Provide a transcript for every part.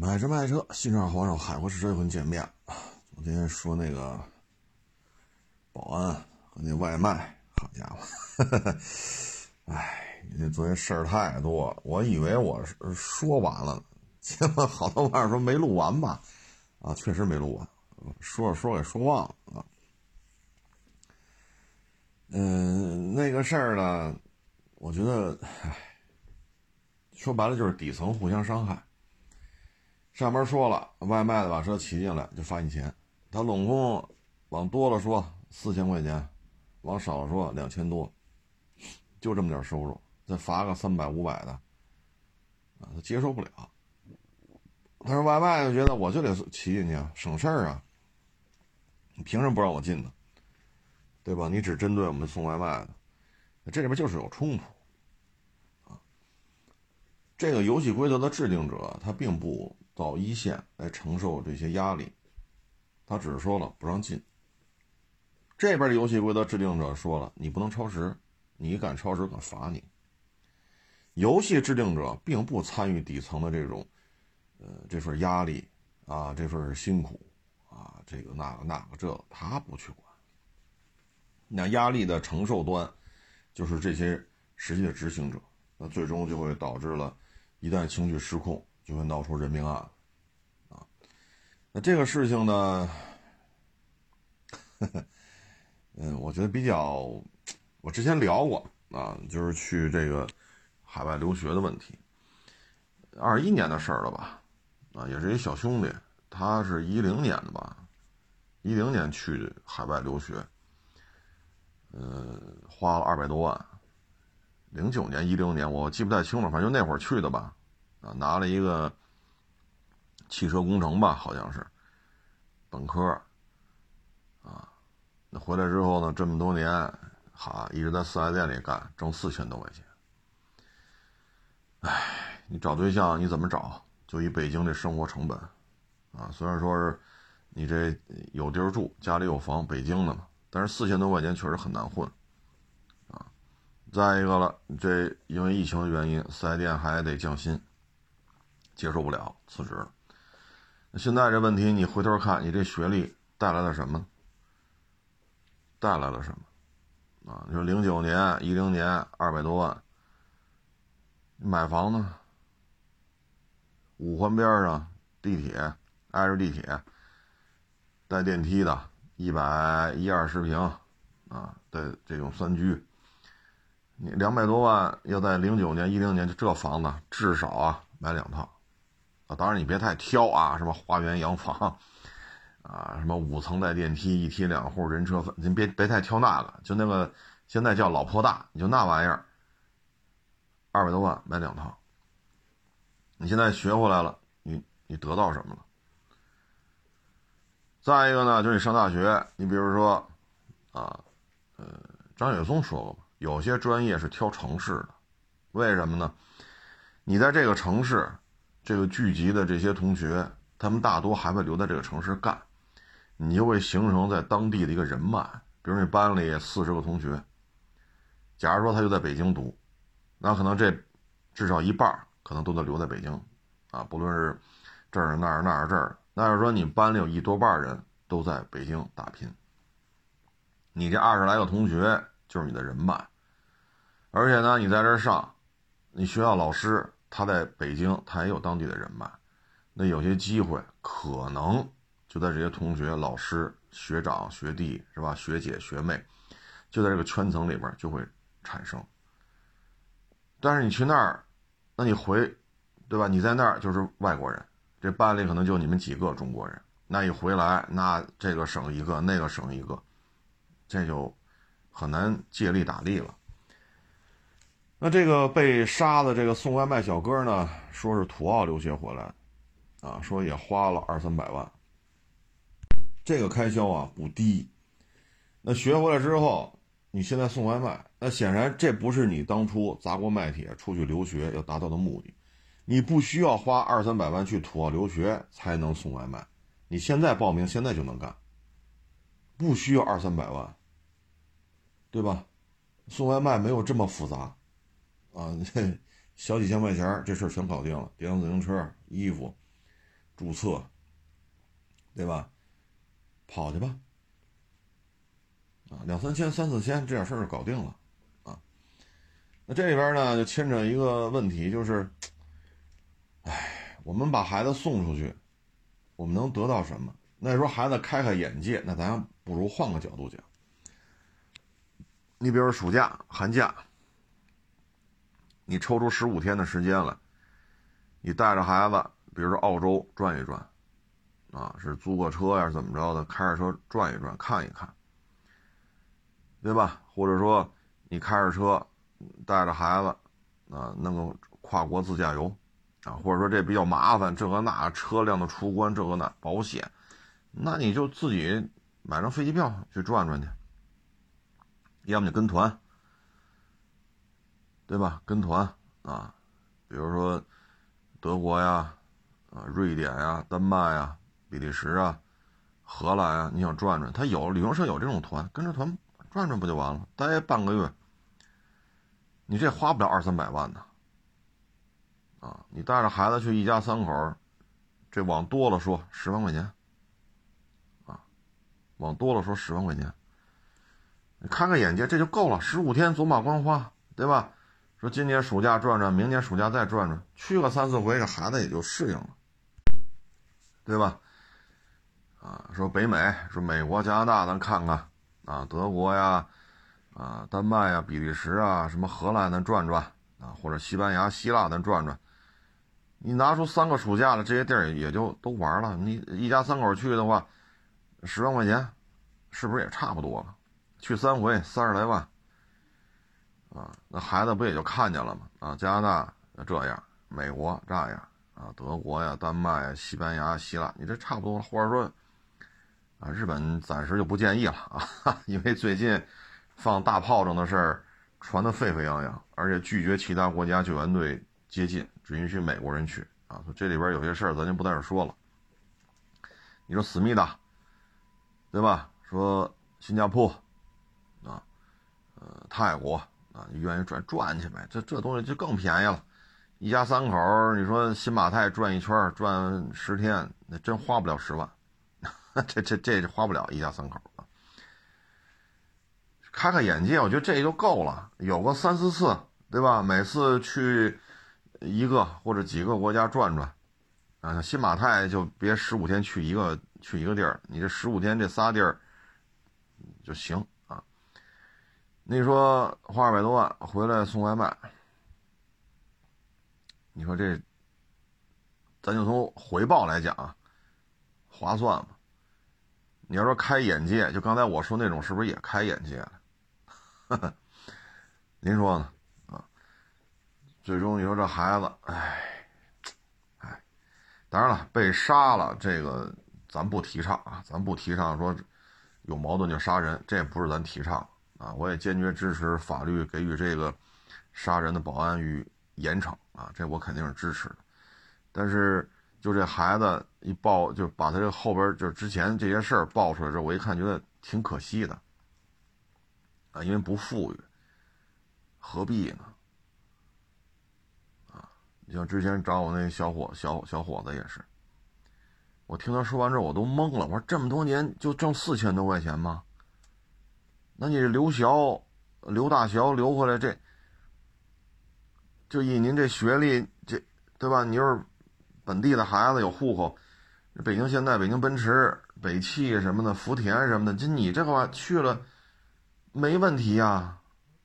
买车卖车，新车黄手，海阔试车又跟见面了。昨天说那个保安和那外卖，好家伙，哎，这昨天事儿太多，我以为我是说完了，结果好多网友说没录完吧？啊，确实没录完，说着说给说忘了啊。嗯，那个事儿呢，我觉得，唉，说白了就是底层互相伤害。上面说了，外卖的把车骑进来就罚你钱，他拢共往多了说四千块钱，往少了说两千多，就这么点收入，再罚个三百五百的，啊，他接受不了。他说外卖就觉得我就得骑进去啊，省事儿啊，你凭什么不让我进呢？对吧？你只针对我们送外卖的，这里边就是有冲突啊。这个游戏规则的制定者他并不。到一线来承受这些压力，他只是说了不让进。这边的游戏规则制定者说了，你不能超时，你敢超时可罚你。游戏制定者并不参与底层的这种，呃，这份压力啊，这份辛苦啊，这个那个那个这他不去管。那压力的承受端，就是这些实际的执行者，那最终就会导致了，一旦情绪失控。就会闹出人命案，啊，那这个事情呢，嗯，我觉得比较，我之前聊过啊，就是去这个海外留学的问题，二一年的事儿了吧，啊，也是一小兄弟，他是一零年的吧，一零年去海外留学，呃，花了二百多万，零九年、一零年我记不太清了，反正就那会儿去的吧。啊，拿了一个汽车工程吧，好像是本科啊。那回来之后呢，这么多年，哈，一直在四 S 店里干，挣四千多块钱。哎，你找对象你怎么找？就以北京这生活成本啊，虽然说是你这有地儿住，家里有房，北京的嘛，但是四千多块钱确实很难混啊。再一个了，这因为疫情的原因，四 S 店还得降薪。接受不了，辞职了。那现在这问题，你回头看，你这学历带来了什么？带来了什么？啊，你说零九年、一零年二百多万，买房呢？五环边上地铁，挨着地铁，带电梯的，一百一二十平啊的这种三居，你两百多万要在零九年、一零年，就这房子至少啊买两套。啊，当然你别太挑啊，什么花园洋房，啊，什么五层带电梯，一梯两户人车分，您别别太挑那个，就那个现在叫老破大，你就那玩意儿，二百多万买两套。你现在学回来了，你你得到什么了？再一个呢，就是你上大学，你比如说，啊，呃，张雪松说过有些专业是挑城市的，为什么呢？你在这个城市。这个聚集的这些同学，他们大多还会留在这个城市干，你就会形成在当地的一个人脉。比如你班里四十个同学，假如说他就在北京读，那可能这至少一半可能都得留在北京，啊，不论是这儿那儿那儿这儿，那是说你班里有一多半人都在北京打拼，你这二十来个同学就是你的人脉，而且呢，你在这上，你学校老师。他在北京，他也有当地的人脉，那有些机会可能就在这些同学、老师、学长、学弟是吧？学姐、学妹，就在这个圈层里边就会产生。但是你去那儿，那你回，对吧？你在那儿就是外国人，这班里可能就你们几个中国人，那一回来，那这个省一个，那个省一个，这就很难借力打力了。那这个被杀的这个送外卖小哥呢，说是土澳留学回来，啊，说也花了二三百万，这个开销啊不低。那学回来之后，你现在送外卖，那显然这不是你当初砸锅卖铁出去留学要达到的目的。你不需要花二三百万去土澳留学才能送外卖，你现在报名现在就能干，不需要二三百万，对吧？送外卖没有这么复杂。啊，这 小几千块钱，这事儿全搞定了。电动自行车、衣服，注册，对吧？跑去吧，啊，两三千、三四千这点事儿就搞定了，啊。那这里边呢就牵扯一个问题，就是，哎，我们把孩子送出去，我们能得到什么？那说孩子开开眼界，那咱不如换个角度讲。你比如暑假、寒假，你抽出十五天的时间来，你带着孩子，比如说澳洲转一转。啊，是租个车呀，怎么着的？开着车转一转，看一看，对吧？或者说你开着车带着孩子，啊，弄个跨国自驾游，啊，或者说这比较麻烦，这个那车辆的出关，这个那保险，那你就自己买张飞机票去转转去，要么就跟团，对吧？跟团啊，比如说德国呀，啊，瑞典呀，丹麦呀。比利时啊，荷兰啊，你想转转，他有旅行社有这种团，跟着团转转不就完了？待半个月，你这花不了二三百万呢，啊，你带着孩子去，一家三口，这往多了说十万块钱，啊，往多了说十万块钱，你开开眼界，这就够了，十五天走马观花，对吧？说今年暑假转转，明年暑假再转转，去个三四回，这孩子也就适应了，对吧？啊，说北美，说美国、加拿大，咱看看，啊，德国呀，啊，丹麦呀，比利时啊，什么荷兰，咱转转，啊，或者西班牙、希腊，咱转转。你拿出三个暑假了，这些地儿也就都玩了。你一家三口去的话，十万块钱，是不是也差不多了？去三回，三十来万，啊，那孩子不也就看见了吗？啊，加拿大这样，美国这样，啊，德国呀、丹麦呀、西班牙、希腊，你这差不多了，或者说。啊，日本暂时就不建议了啊，因为最近放大炮仗的事儿传得沸沸扬扬，而且拒绝其他国家救援队接近，只允许美国人去啊。这里边有些事儿咱就不在这说了。你说思密达，对吧？说新加坡啊，呃，泰国啊，你愿意转转去呗？这这东西就更便宜了，一家三口，你说新马泰转一圈，转十天，那真花不了十万。这这这花不了一家三口，开开眼界，我觉得这就够了。有个三四次，对吧？每次去一个或者几个国家转转，啊，新马泰就别十五天去一个去一个地儿，你这十五天这仨地儿就行。你说花二百多万回来送外卖，你说这，咱就从回报来讲啊，划算吗？你要说开眼界，就刚才我说那种，是不是也开眼界了？您说呢？啊，最终你说这孩子，哎，哎，当然了，被杀了，这个咱不提倡啊，咱不提倡说有矛盾就杀人，这也不是咱提倡啊。我也坚决支持法律给予这个杀人的保安与严惩啊，这我肯定是支持的。但是。就这孩子一报，就把他这后边就是之前这些事儿爆出来之后，我一看觉得挺可惜的，啊，因为不富裕，何必呢？啊，你像之前找我那小伙小小伙子也是，我听他说完之后我都懵了，我说这么多年就挣四千多块钱吗？那你留学留大学留回来这，就以您这学历这对吧？你要是。本地的孩子有户口，北京现代、北京奔驰、北汽什么的、福田什么的，就你这话去了，没问题呀？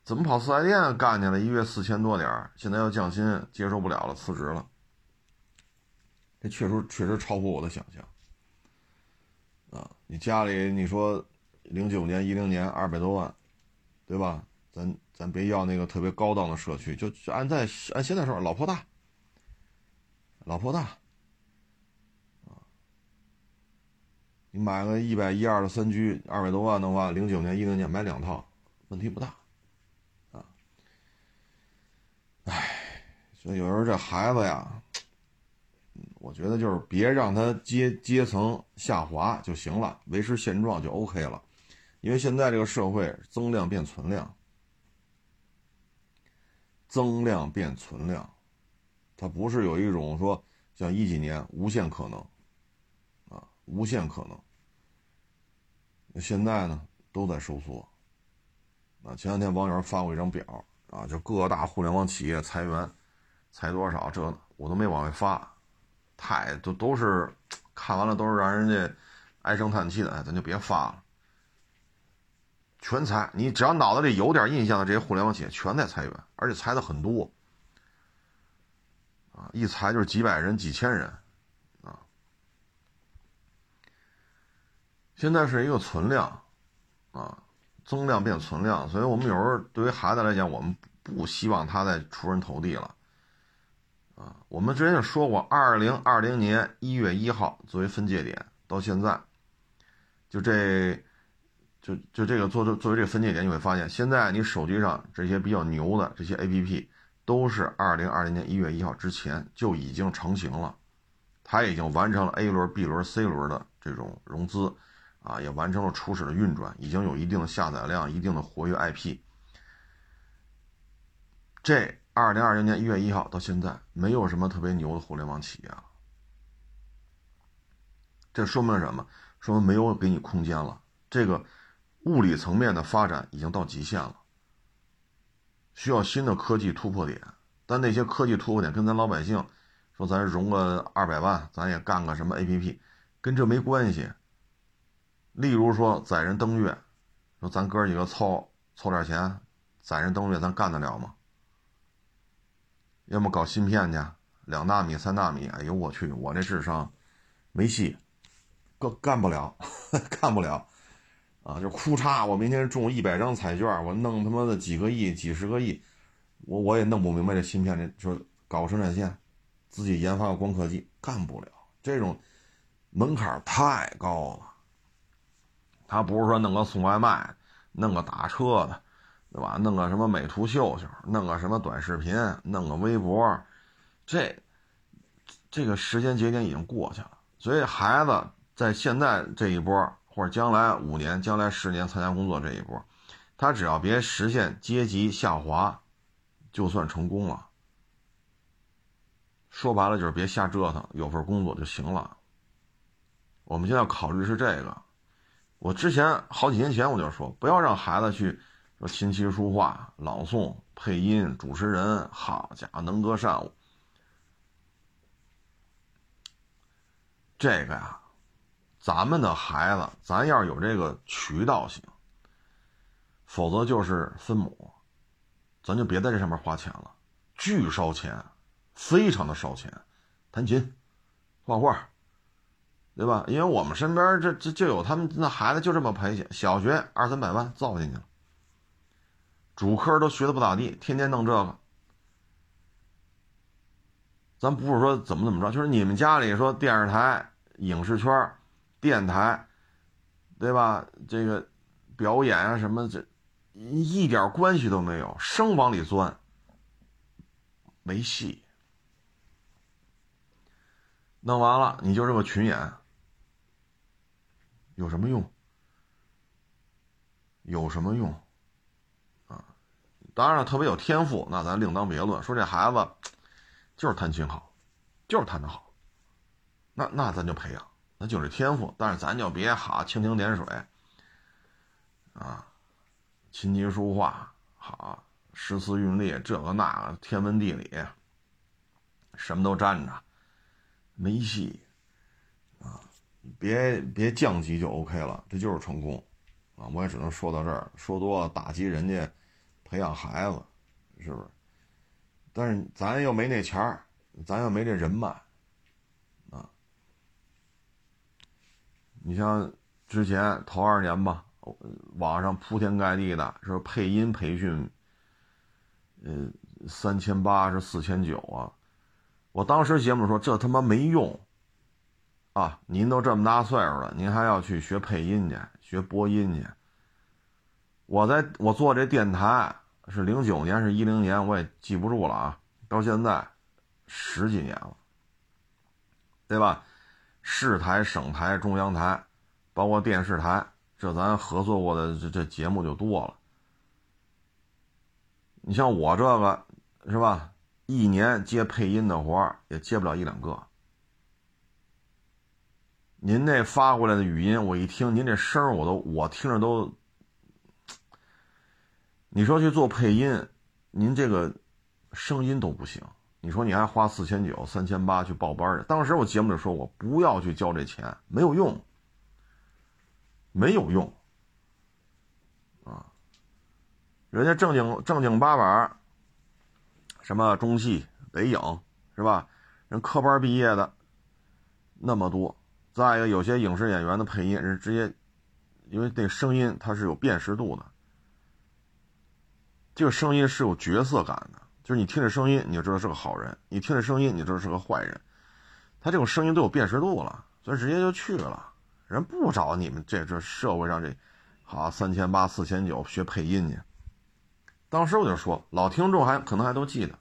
怎么跑四 S 店干去了？一月四千多点现在要降薪，接受不了了，辞职了。这确实确实超乎我的想象。啊，你家里你说零九年、一零年二百多万，对吧？咱咱别要那个特别高档的社区，就按在按现在说，老婆大。老婆大，啊，你买个一百一二的三居，二百多万的话，零九年、一零年买两套，问题不大，啊，唉，所以有时候这孩子呀，我觉得就是别让他阶阶层下滑就行了，维持现状就 OK 了，因为现在这个社会增量变存量，增量变存量。它不是有一种说像一几年无限可能啊，无限可能。现在呢，都在收缩。啊，前两天网友发过一张表啊，就各大互联网企业裁员，裁多少，这我都没往外发，太都都是看完了都是让人家唉声叹气的，哎，咱就别发了。全裁，你只要脑子里有点印象的这些互联网企业，全在裁员，而且裁的很多。啊，一裁就是几百人、几千人，啊，现在是一个存量，啊，增量变存量，所以我们有时候对于孩子来讲，我们不希望他再出人头地了，啊，我们之前就说过，二零二零年一月一号作为分界点，到现在，就这，就就这个作作作为这个分界点，你会发现，现在你手机上这些比较牛的这些 APP。都是二零二零年一月一号之前就已经成型了，它已经完成了 A 轮、B 轮、C 轮的这种融资，啊，也完成了初始的运转，已经有一定的下载量、一定的活跃 IP。这二零二零年一月一号到现在，没有什么特别牛的互联网企业了，这说明什么？说明没有给你空间了，这个物理层面的发展已经到极限了。需要新的科技突破点，但那些科技突破点跟咱老百姓说，咱融个二百万，咱也干个什么 APP，跟这没关系。例如说载人登月，说咱哥几个凑凑点钱，载人登月，咱干得了吗？要么搞芯片去，两纳米、三纳米，哎呦我去，我这智商没戏，干干不了，干不了。啊，就哭嚓！我明天中一百张彩券，我弄他妈的几个亿、几十个亿，我我也弄不明白这芯片，这说搞生产线，自己研发个光刻机，干不了。这种门槛太高了。他不是说弄个送外卖，弄个打车的，对吧？弄个什么美图秀秀，弄个什么短视频，弄个微博，这这个时间节点已经过去了。所以孩子在现在这一波。或者将来五年、将来十年参加工作这一波，他只要别实现阶级下滑，就算成功了。说白了就是别瞎折腾，有份工作就行了。我们现在考虑是这个。我之前好几年前我就说，不要让孩子去说琴棋书画、朗诵、配音、主持人，好家伙，能歌善舞。这个呀。咱们的孩子，咱要有这个渠道行，否则就是分母，咱就别在这上面花钱了，巨烧钱，非常的烧钱。弹琴、画画，对吧？因为我们身边这这就有他们那孩子就这么赔钱，小学二三百万造进去了，主科都学的不咋地，天天弄这个。咱不是说怎么怎么着，就是你们家里说电视台、影视圈。电台，对吧？这个表演啊什么，这一点关系都没有，生往里钻，没戏。弄完了，你就是个群演，有什么用？有什么用？啊，当然了，特别有天赋，那咱另当别论。说这孩子就是弹琴好，就是弹得好，那那咱就培养。那就是天赋，但是咱就别哈蜻蜓点水，啊，琴棋书画好，诗词韵律这个那个天文地理，什么都沾着，没戏，啊，别别降级就 OK 了，这就是成功，啊，我也只能说到这儿，说多了打击人家培养孩子，是不是？但是咱又没那钱儿，咱又没这人脉。你像之前头二年吧，网上铺天盖地的说配音培训，呃，三千八是四千九啊！我当时节目说这他妈没用啊！您都这么大岁数了，您还要去学配音去，学播音去？我在我做这电台是零九年是一零年，我也记不住了啊！到现在十几年了，对吧？市台、省台、中央台，包括电视台，这咱合作过的这这节目就多了。你像我这个，是吧？一年接配音的活也接不了一两个。您那发过来的语音，我一听，您这声我都我听着都，你说去做配音，您这个声音都不行。你说你还花四千九、三千八去报班去？当时我节目里说过，不要去交这钱，没有用，没有用，啊，人家正经正经八百，什么中戏、北影是吧？人科班毕业的那么多。再一个，有些影视演员的配音人直接，因为那声音它是有辨识度的，这个声音是有角色感的，就是你听这声音你就知道是个好人，你听这声音你就知道是个坏人，他这种声音都有辨识度了，所以直接就去了，人不找你们这这社会上这，好三千八四千九学配音去，当时我就说老听众还可能还都记得，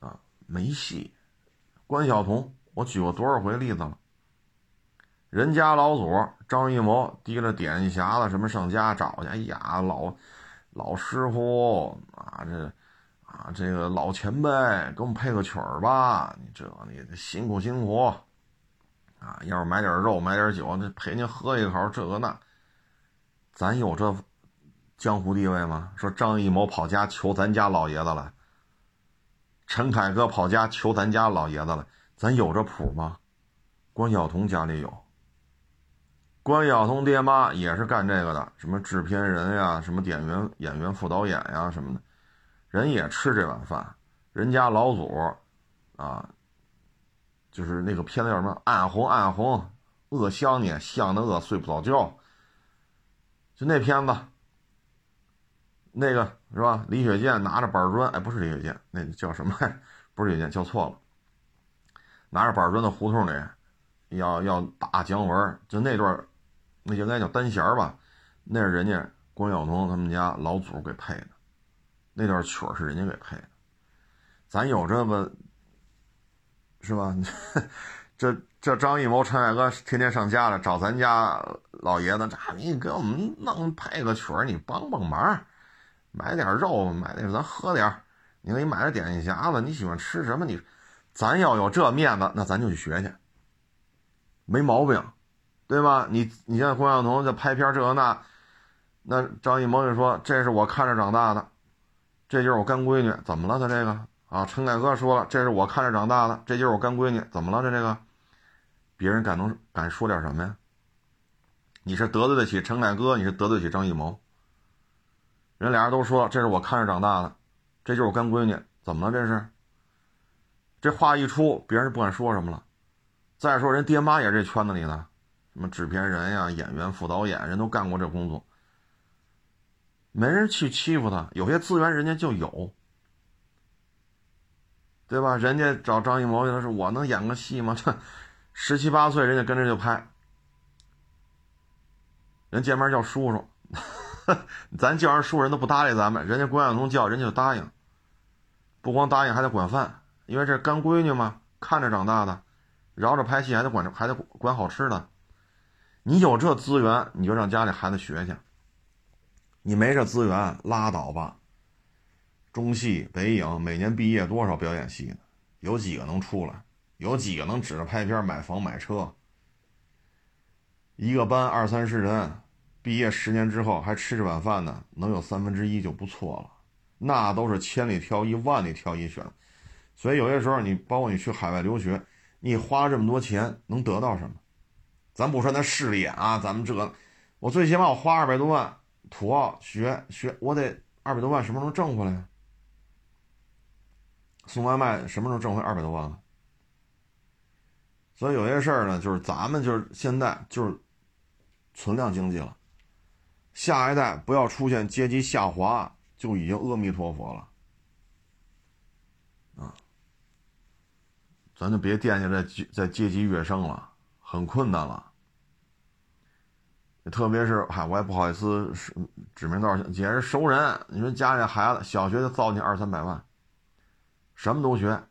啊没戏，关晓彤。我举过多少回例子了？人家老祖张艺谋提着点心匣子什么上家找去，哎呀，老老师傅啊，这啊这个老前辈，给我们配个曲儿吧。你这你辛苦辛苦啊，要是买点肉买点酒，这陪您喝一口，这个那，咱有这江湖地位吗？说张艺谋跑家求咱家老爷子了，陈凯歌跑家求咱家老爷子了。咱有这谱吗？关晓彤家里有。关晓彤爹妈也是干这个的，什么制片人呀，什么演员、演员、副导演呀什么的，人也吃这碗饭。人家老祖，啊，就是那个片子叫什么？暗红暗红，饿香你，想的饿，睡不着觉。就那片子，那个是吧？李雪健拿着板砖，哎，不是李雪健，那叫什么？不是李雪健，叫错了。拿着板砖在胡同里，要要打姜文，就那段，那应该叫单弦吧？那是人家关晓彤他们家老祖给配的，那段曲儿是人家给配的。咱有这个，是吧？这这张艺谋、陈凯歌天天上家了，找咱家老爷子，这你给我们弄配个曲儿你帮帮忙，买点肉，买点咱喝点你给你买点点心匣子，你喜欢吃什么你？咱要有这面子，那咱就去学去，没毛病，对吧？你你像关晓彤在拍片这个那，那张艺谋就说这是我看着长大的，这就是我干闺女，怎么了？他这个啊？陈凯歌说了，这是我看着长大的，这就是我干闺女，怎么了？这这个，别人敢能敢说点什么呀？你是得罪得起陈凯歌，你是得罪得起张艺谋？人俩人都说这是我看着长大的，这就是我干闺女，怎么了？这是？这话一出，别人不敢说什么了。再说人爹妈也是这圈子里的，什么制片人呀、演员、副导演，人都干过这工作，没人去欺负他。有些资源人家就有，对吧？人家找张艺谋，他说我能演个戏吗？这十七八岁，人家跟着就拍，人见面叫叔叔，咱叫人叔人都不搭理咱们，人家关晓彤叫人家就答应，不光答应，还得管饭。因为这干闺女嘛，看着长大的，饶着拍戏还得管着，还得管好吃的。你有这资源，你就让家里孩子学去。你没这资源，拉倒吧。中戏、北影每年毕业多少表演系的，有几个能出来？有几个能指着拍片买房买车？一个班二三十人，毕业十年之后还吃这碗饭呢，能有三分之一就不错了。那都是千里挑一、万里挑一选。所以有些时候，你包括你去海外留学，你花这么多钱能得到什么？咱不说那势力啊，咱们这个，我最起码我花二百多万土澳学学，我得二百多万什么时候挣回来？送外卖什么时候挣回二百多万？所以有些事儿呢，就是咱们就是现在就是存量经济了，下一代不要出现阶级下滑，就已经阿弥陀佛了。咱就别惦记在在阶级跃升了，很困难了。特别是，嗨，我也不好意思指名道姓，姐是熟人。你说家里孩子小学就造你二三百万，什么都学，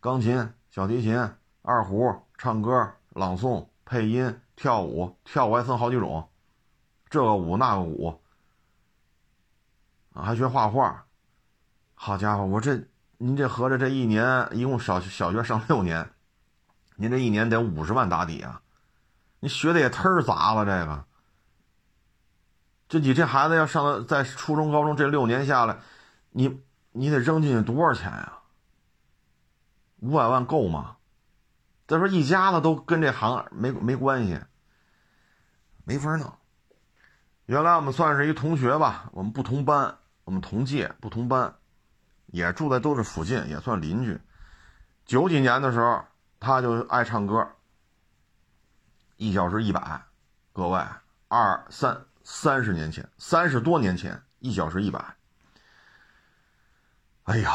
钢琴、小提琴、二胡、唱歌、朗诵、配音、跳舞，跳舞还分好几种，这个舞那个舞，啊，还学画画。好家伙，我这。您这合着这一年一共小小学上六年，您这一年得五十万打底啊！你学的也忒杂了，这个。这你这孩子要上了在初中、高中这六年下来，你你得扔进去多少钱呀？五百万够吗？再说一家子都跟这行没没关系，没法弄。原来我们算是一同学吧，我们不同班，我们同届不同班，也住在都是附近，也算邻居。九几年的时候，他就爱唱歌，一小时一百，各位二三。三十年前，三十多年前，一小时一百。哎呀，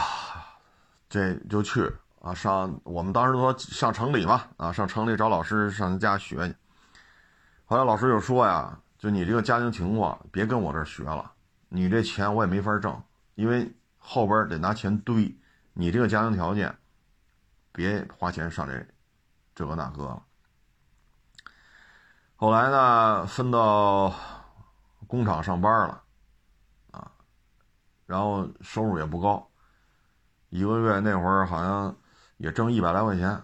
这就去啊！上我们当时说上城里嘛，啊，上城里找老师上家学去。后来老师就说呀，就你这个家庭情况，别跟我这儿学了，你这钱我也没法挣，因为后边得拿钱堆。你这个家庭条件，别花钱上这这个那个了。后来呢，分到。工厂上班了，啊，然后收入也不高，一个月那会儿好像也挣一百来块钱，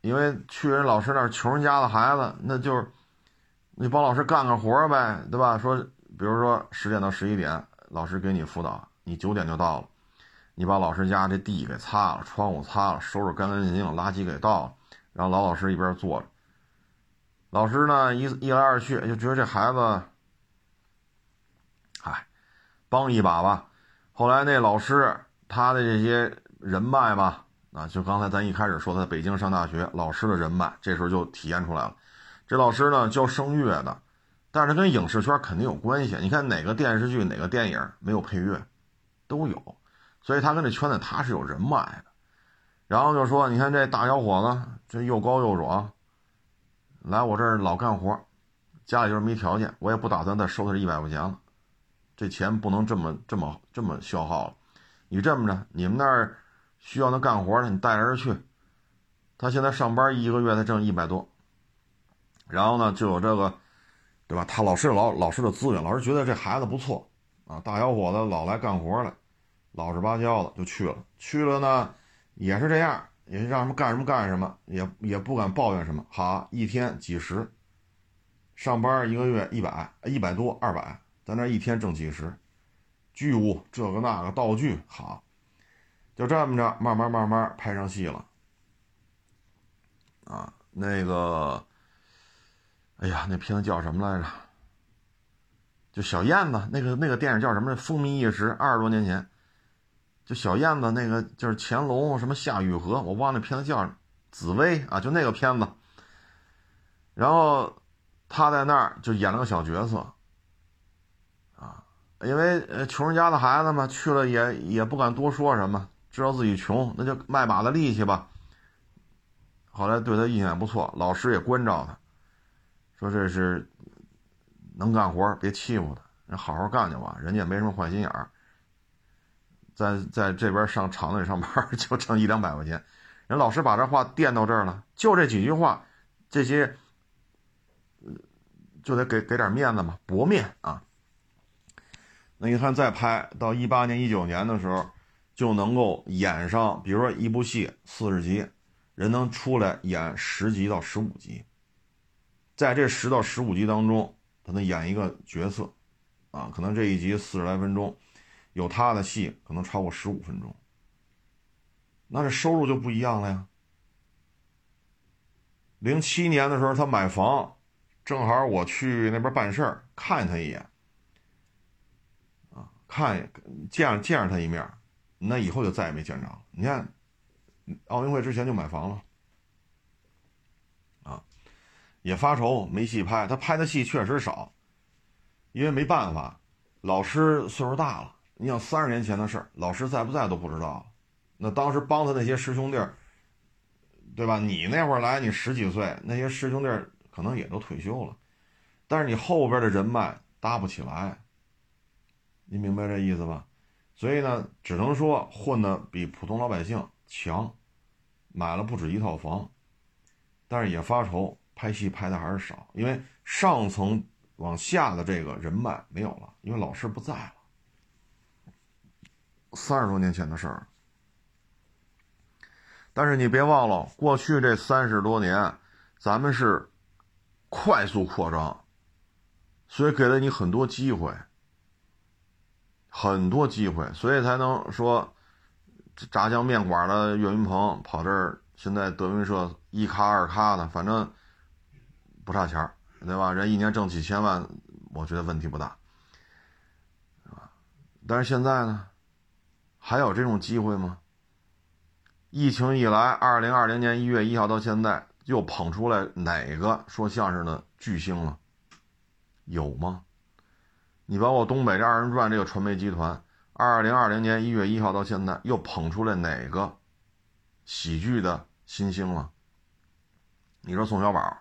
因为去人老师那儿，穷人家的孩子，那就是你帮老师干个活呗，对吧？说，比如说十点到十一点，老师给你辅导，你九点就到了，你把老师家这地给擦了，窗户擦了，收拾干干净净，垃圾给倒了，然后老老实实一边坐着，老师呢一一来二去就觉得这孩子。哎帮一把吧，后来那老师他的这些人脉吧，啊，就刚才咱一开始说他在北京上大学，老师的人脉，这时候就体现出来了。这老师呢教声乐的，但是他跟影视圈肯定有关系。你看哪个电视剧、哪个电影没有配乐，都有，所以他跟这圈子他是有人脉的。然后就说，你看这大小伙子，这又高又壮，来我这儿老干活，家里就是没条件，我也不打算再收他这一百块钱了。这钱不能这么这么这么消耗了，你这么着，你们那儿需要那干活的，你带着人去。他现在上班一个月才挣一百多，然后呢就有这个，对吧？他老师老老师的资源，老师觉得这孩子不错啊，大小伙子老来干活了，老实巴交的就去了。去了呢也是这样，也让什么干什么干什么，也也不敢抱怨什么。好，一天几十，上班一个月一百一百多二百。在那一天挣几十，剧务这个那个道具好，就这么着慢慢慢慢拍上戏了。啊，那个，哎呀，那片子叫什么来着？就小燕子那个那个电影叫什么？风靡一时，二十多年前。就小燕子那个就是乾隆什么夏雨荷，我忘了那片子叫紫薇啊，就那个片子。然后他在那儿就演了个小角色。啊因为呃穷人家的孩子嘛，去了也也不敢多说什么，知道自己穷，那就卖把子力气吧。后来对他印象也不错，老师也关照他，说这是能干活，别欺负他，人好好干就完，人家也没什么坏心眼儿。在在这边上厂子里上班就挣一两百块钱，人老师把这话垫到这儿了，就这几句话，这些就得给给点面子嘛，薄面啊。那你看，再拍到一八年、一九年的时候，就能够演上，比如说一部戏四十集，人能出来演十集到十五集。在这十到十五集当中，他能演一个角色，啊，可能这一集四十来分钟，有他的戏可能超过十五分钟。那这收入就不一样了呀。零七年的时候，他买房，正好我去那边办事儿，看他一眼。啊看见见着他一面，那以后就再也没见着。你看，奥运会之前就买房了，啊，也发愁没戏拍。他拍的戏确实少，因为没办法，老师岁数大了。你想三十年前的事儿，老师在不在都不知道。那当时帮他那些师兄弟儿，对吧？你那会儿来，你十几岁，那些师兄弟儿可能也都退休了，但是你后边的人脉搭不起来。你明白这意思吧？所以呢，只能说混的比普通老百姓强，买了不止一套房，但是也发愁拍戏拍的还是少，因为上层往下的这个人脉没有了，因为老师不在了，三十多年前的事儿。但是你别忘了，过去这三十多年，咱们是快速扩张，所以给了你很多机会，很多机会，所以才能说炸酱面馆的岳云鹏跑这儿，现在德云社一咖二咖的，反正不差钱，对吧？人一年挣几千万，我觉得问题不大，但是现在呢，还有这种机会吗？疫情以来，二零二零年一月一号到现在，又捧出来哪个说相声的巨星了？有吗？你包括东北这二人转这个传媒集团，二零二零年一月一号到现在，又捧出来哪个喜剧的新星了？你说宋小宝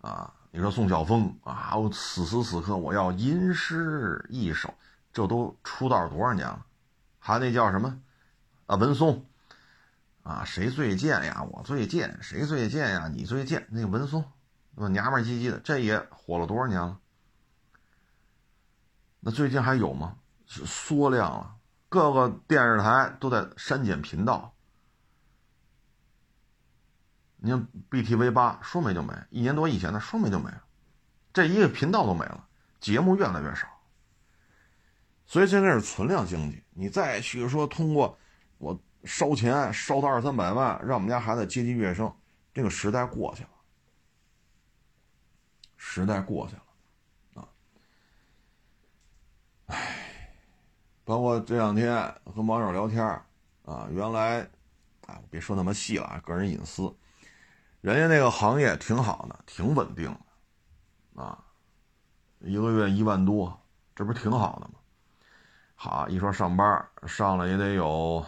啊？你说宋晓峰啊？我此时此刻我要吟诗一首，这都出道多少年了？还那叫什么啊？文松。啊，谁最贱呀？我最贱，谁最贱呀？你最贱。那个文松，那娘们唧唧的，这也火了多少年了？那最近还有吗？是缩量了，各个电视台都在删减频道。你像 BTV 八说没就没，一年多以前的说没就没了，这一个频道都没了，节目越来越少。所以现在是存量经济，你再去说通过我。烧钱烧到二三百万，让我们家孩子阶级跃升，这个时代过去了，时代过去了，啊，唉，包括这两天和网友聊天啊，原来，哎，别说那么细了，个人隐私，人家那个行业挺好的，挺稳定的，啊，一个月一万多，这不是挺好的吗？好，一说上班，上了也得有。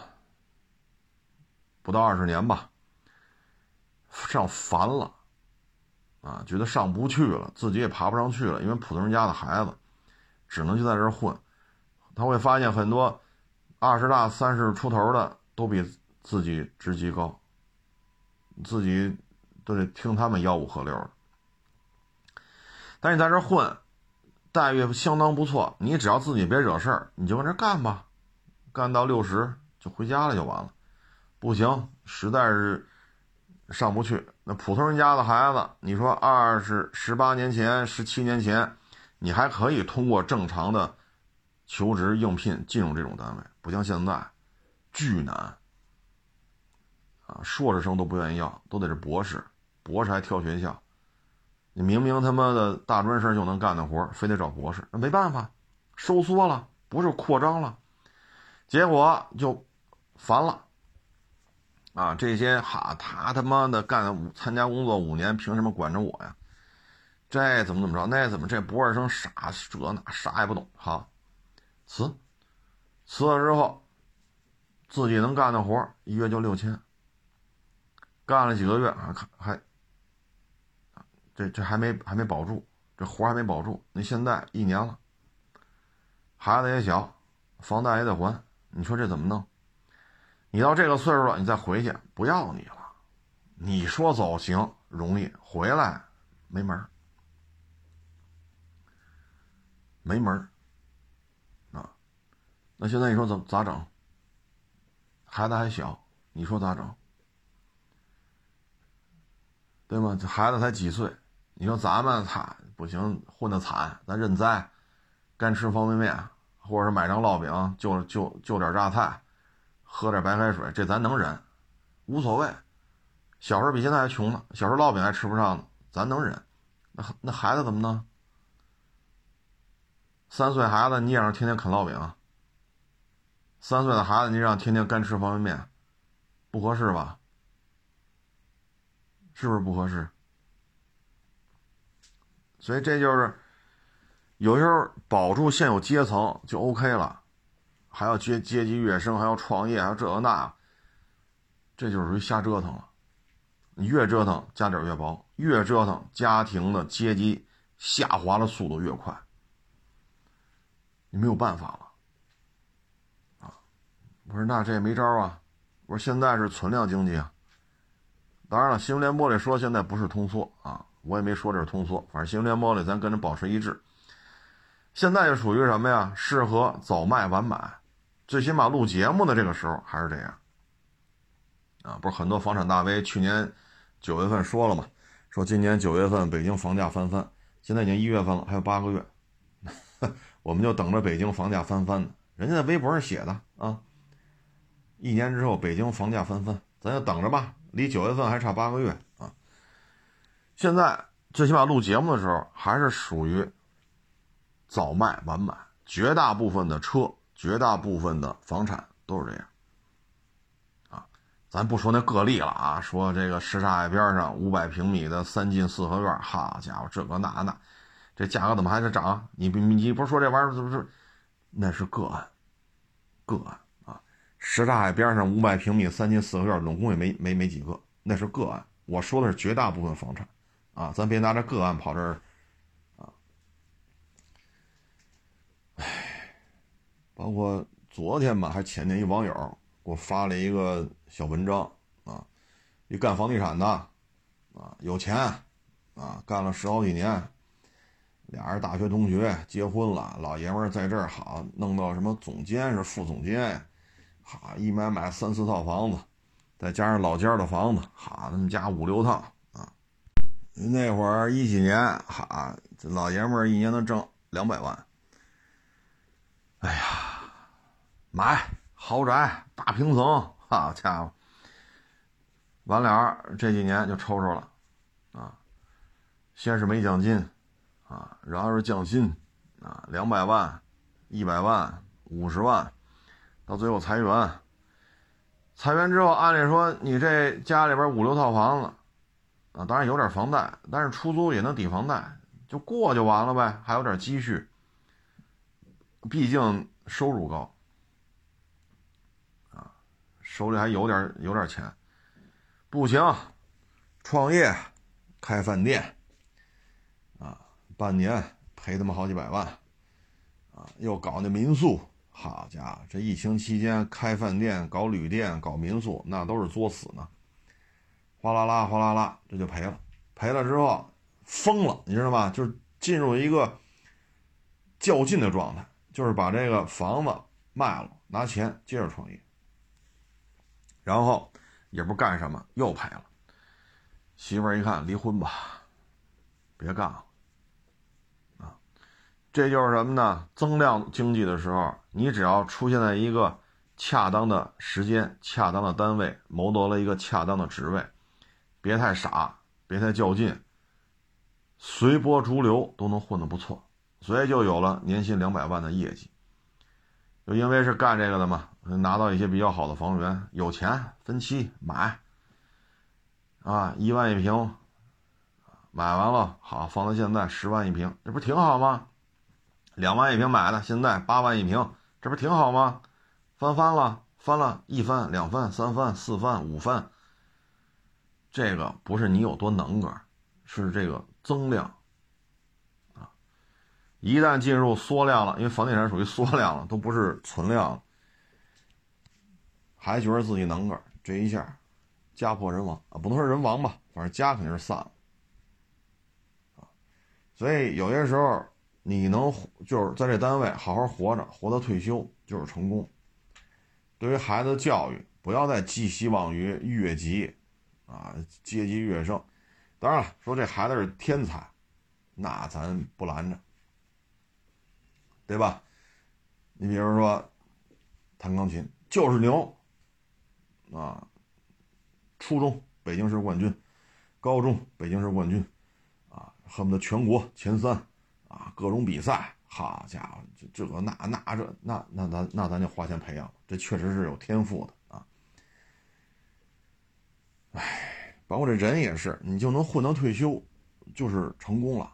不到二十年吧，上烦了，啊，觉得上不去了，自己也爬不上去了，因为普通人家的孩子，只能就在这混。他会发现很多二十大、三十出头的都比自己职级高，自己都得听他们吆五喝六的。但你在这混，待遇相当不错，你只要自己别惹事儿，你就往这干吧，干到六十就回家了就完了。不行，实在是上不去。那普通人家的孩子，你说二十十八年前、十七年前，你还可以通过正常的求职应聘进入这种单位，不像现在，巨难啊！硕士生都不愿意要，都得是博士，博士还挑学校。你明明他妈的大专生就能干的活，非得找博士，那没办法，收缩了，不是扩张了，结果就烦了。啊，这些哈，他他妈的干参加工作五年，凭什么管着我呀？这怎么怎么着？那怎么这博士生傻这那啥也不懂？哈，辞，辞了之后，自己能干的活一月就六千，干了几个月还还，这这还没还没保住，这活还没保住。那现在一年了，孩子也小，房贷也得还，你说这怎么弄？你到这个岁数了，你再回去不要你了。你说走行容易，回来没门儿，没门儿啊！那现在你说怎么咋整？孩子还小，你说咋整？对吗？这孩子才几岁？你说咱们他不行，混的惨，咱认栽，干吃方便面，或者是买张烙饼，就就就点榨菜。喝点白开水，这咱能忍，无所谓。小时候比现在还穷呢，小时候烙饼还吃不上呢，咱能忍。那那孩子怎么弄？三岁孩子你让天天啃烙饼？三岁的孩子你让天天干吃方便面，不合适吧？是不是不合适？所以这就是，有时候保住现有阶层就 OK 了。还要阶阶级跃升，还要创业，还要这个那，这就是属于瞎折腾了。你越折腾，家底越薄；越折腾，家庭的阶级下滑的速度越快。你没有办法了，啊！我说那这也没招啊。我说现在是存量经济啊。当然了，新闻联播里说现在不是通缩啊，我也没说这是通缩。反正新闻联播里咱跟着保持一致。现在就属于什么呀？适合早卖晚买。最起码录节目的这个时候还是这样，啊，不是很多房产大 V 去年九月份说了嘛，说今年九月份北京房价翻番，现在已经一月份了，还有八个月，我们就等着北京房价翻番呢。人家在微博上写的啊，一年之后北京房价翻番，咱就等着吧，离九月份还差八个月。现在最起码录节目的时候还是属于早卖晚买，绝大部分的车，绝大部分的房产都是这样。啊咱不说那个例了啊，说这个什刹海边上五百平米的三进四合院，好家伙，这个那那，这价格怎么还在涨？你你你不是说这玩意儿是不是？那是个案，个案啊！什刹海边上五百平米三进四合院，总共也没没没几个，那是个案。我说的是绝大部分房产啊，咱别拿这个案跑这儿啊。唉，包括昨天吧，还前天一网友给我发了一个。小文章啊，一干房地产的啊，有钱啊，干了十好几年，俩人大学同学结婚了，老爷们在这儿好弄到什么总监是副总监，好一买买三四套房子，再加上老家的房子，好他们家五六套。那会儿一几年，哈，这老爷们一年能挣两百万。哎呀，买豪宅大平层。好家伙，完了这几年就抽抽了，啊，先是没奖金，啊，然后是降薪，啊，两百万、一百万、五十万，到最后裁员。裁员之后，按理说你这家里边五六套房子，啊，当然有点房贷，但是出租也能抵房贷，就过就完了呗，还有点积蓄。毕竟收入高。啊手里还有点有点钱，不行，创业，开饭店，啊，半年赔他妈好几百万，啊，又搞那民宿，好家伙，这疫情期间开饭店、搞旅店、搞民宿，那都是作死呢，哗啦啦，哗啦啦，这就赔了，赔了之后疯了，你知道吗？就是进入一个较劲的状态，就是把这个房子卖了，拿钱接着创业。然后也不干什么，又赔了。媳妇儿一看，离婚吧，别干了。啊，这就是什么呢？增量经济的时候，你只要出现在一个恰当的时间、恰当的单位，谋得了一个恰当的职位，别太傻，别太较劲，随波逐流都能混得不错。所以就有了年薪两百万的业绩。就因为是干这个的嘛，拿到一些比较好的房源，有钱分期买，啊，一万一平，买完了好放到现在十万一平，这不挺好吗？两万一平买的，现在八万一平，这不挺好吗？翻番了，翻了一番、两番、三番、四番、五番，这个不是你有多能个，是这个增量啊。一旦进入缩量了，因为房地产属于缩量了，都不是存量了，还觉得自己能个这一下，家破人亡啊，不能说人亡吧，反正家肯定是散了啊。所以有些时候你能就是在这单位好好活着，活到退休就是成功。对于孩子教育，不要再寄希望于越级啊，阶级跃升。当然了，说这孩子是天才，那咱不拦着。对吧？你比如说，弹钢琴就是牛啊！初中北京市冠军，高中北京市冠军，啊，恨不得全国前三啊！各种比赛，好家伙，这这个那那这那那咱那咱就花钱培养，这确实是有天赋的！哎，包括这人也是，你就能混到退休，就是成功了，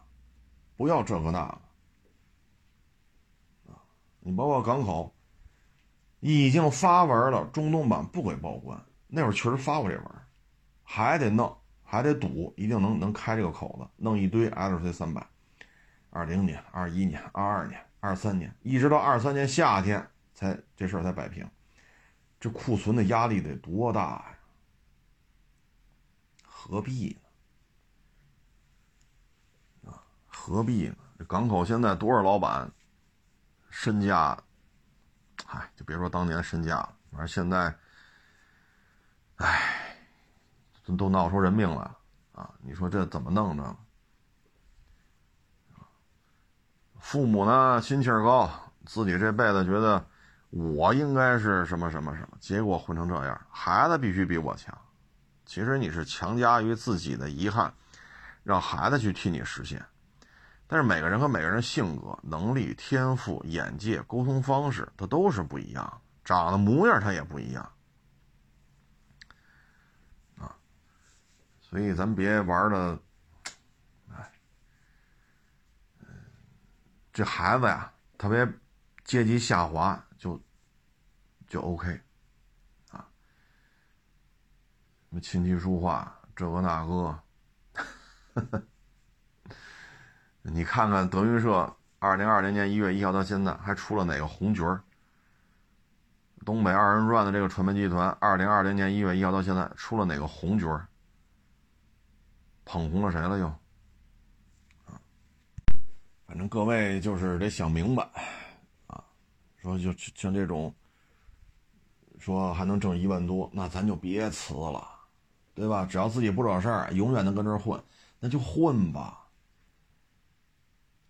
不要这个那个。你包括港口，已经发文了，中东版不给报关。那会儿确实发过这文，还得弄，还得赌，一定能能开这个口子，弄一堆 LC 三百。二零年、二一年、二二年、二三年，一直到二三年夏天才这事儿才摆平。这库存的压力得多大呀？何必呢？啊，何必呢？这港口现在多少老板？身价，唉，就别说当年身价了，反正现在，唉。都闹出人命来啊！你说这怎么弄着？父母呢心气儿高，自己这辈子觉得我应该是什么什么什么，结果混成这样，孩子必须比我强。其实你是强加于自己的遗憾，让孩子去替你实现。但是每个人和每个人性格、能力、天赋、眼界、沟通方式，他都是不一样，长得模样他也不一样。啊，所以咱别玩的，哎，这孩子呀，特别阶级下滑就就 OK。什么琴棋书画，这个那个，你看看德云社，二零二零年一月一号到现在还出了哪个红角儿？东北二人转的这个传媒集团，二零二零年一月一号到现在出了哪个红角儿？捧红了谁了又？反正各位就是得想明白，啊，说就像这种，说还能挣一万多，那咱就别辞了。对吧？只要自己不惹事儿，永远能跟这混，那就混吧。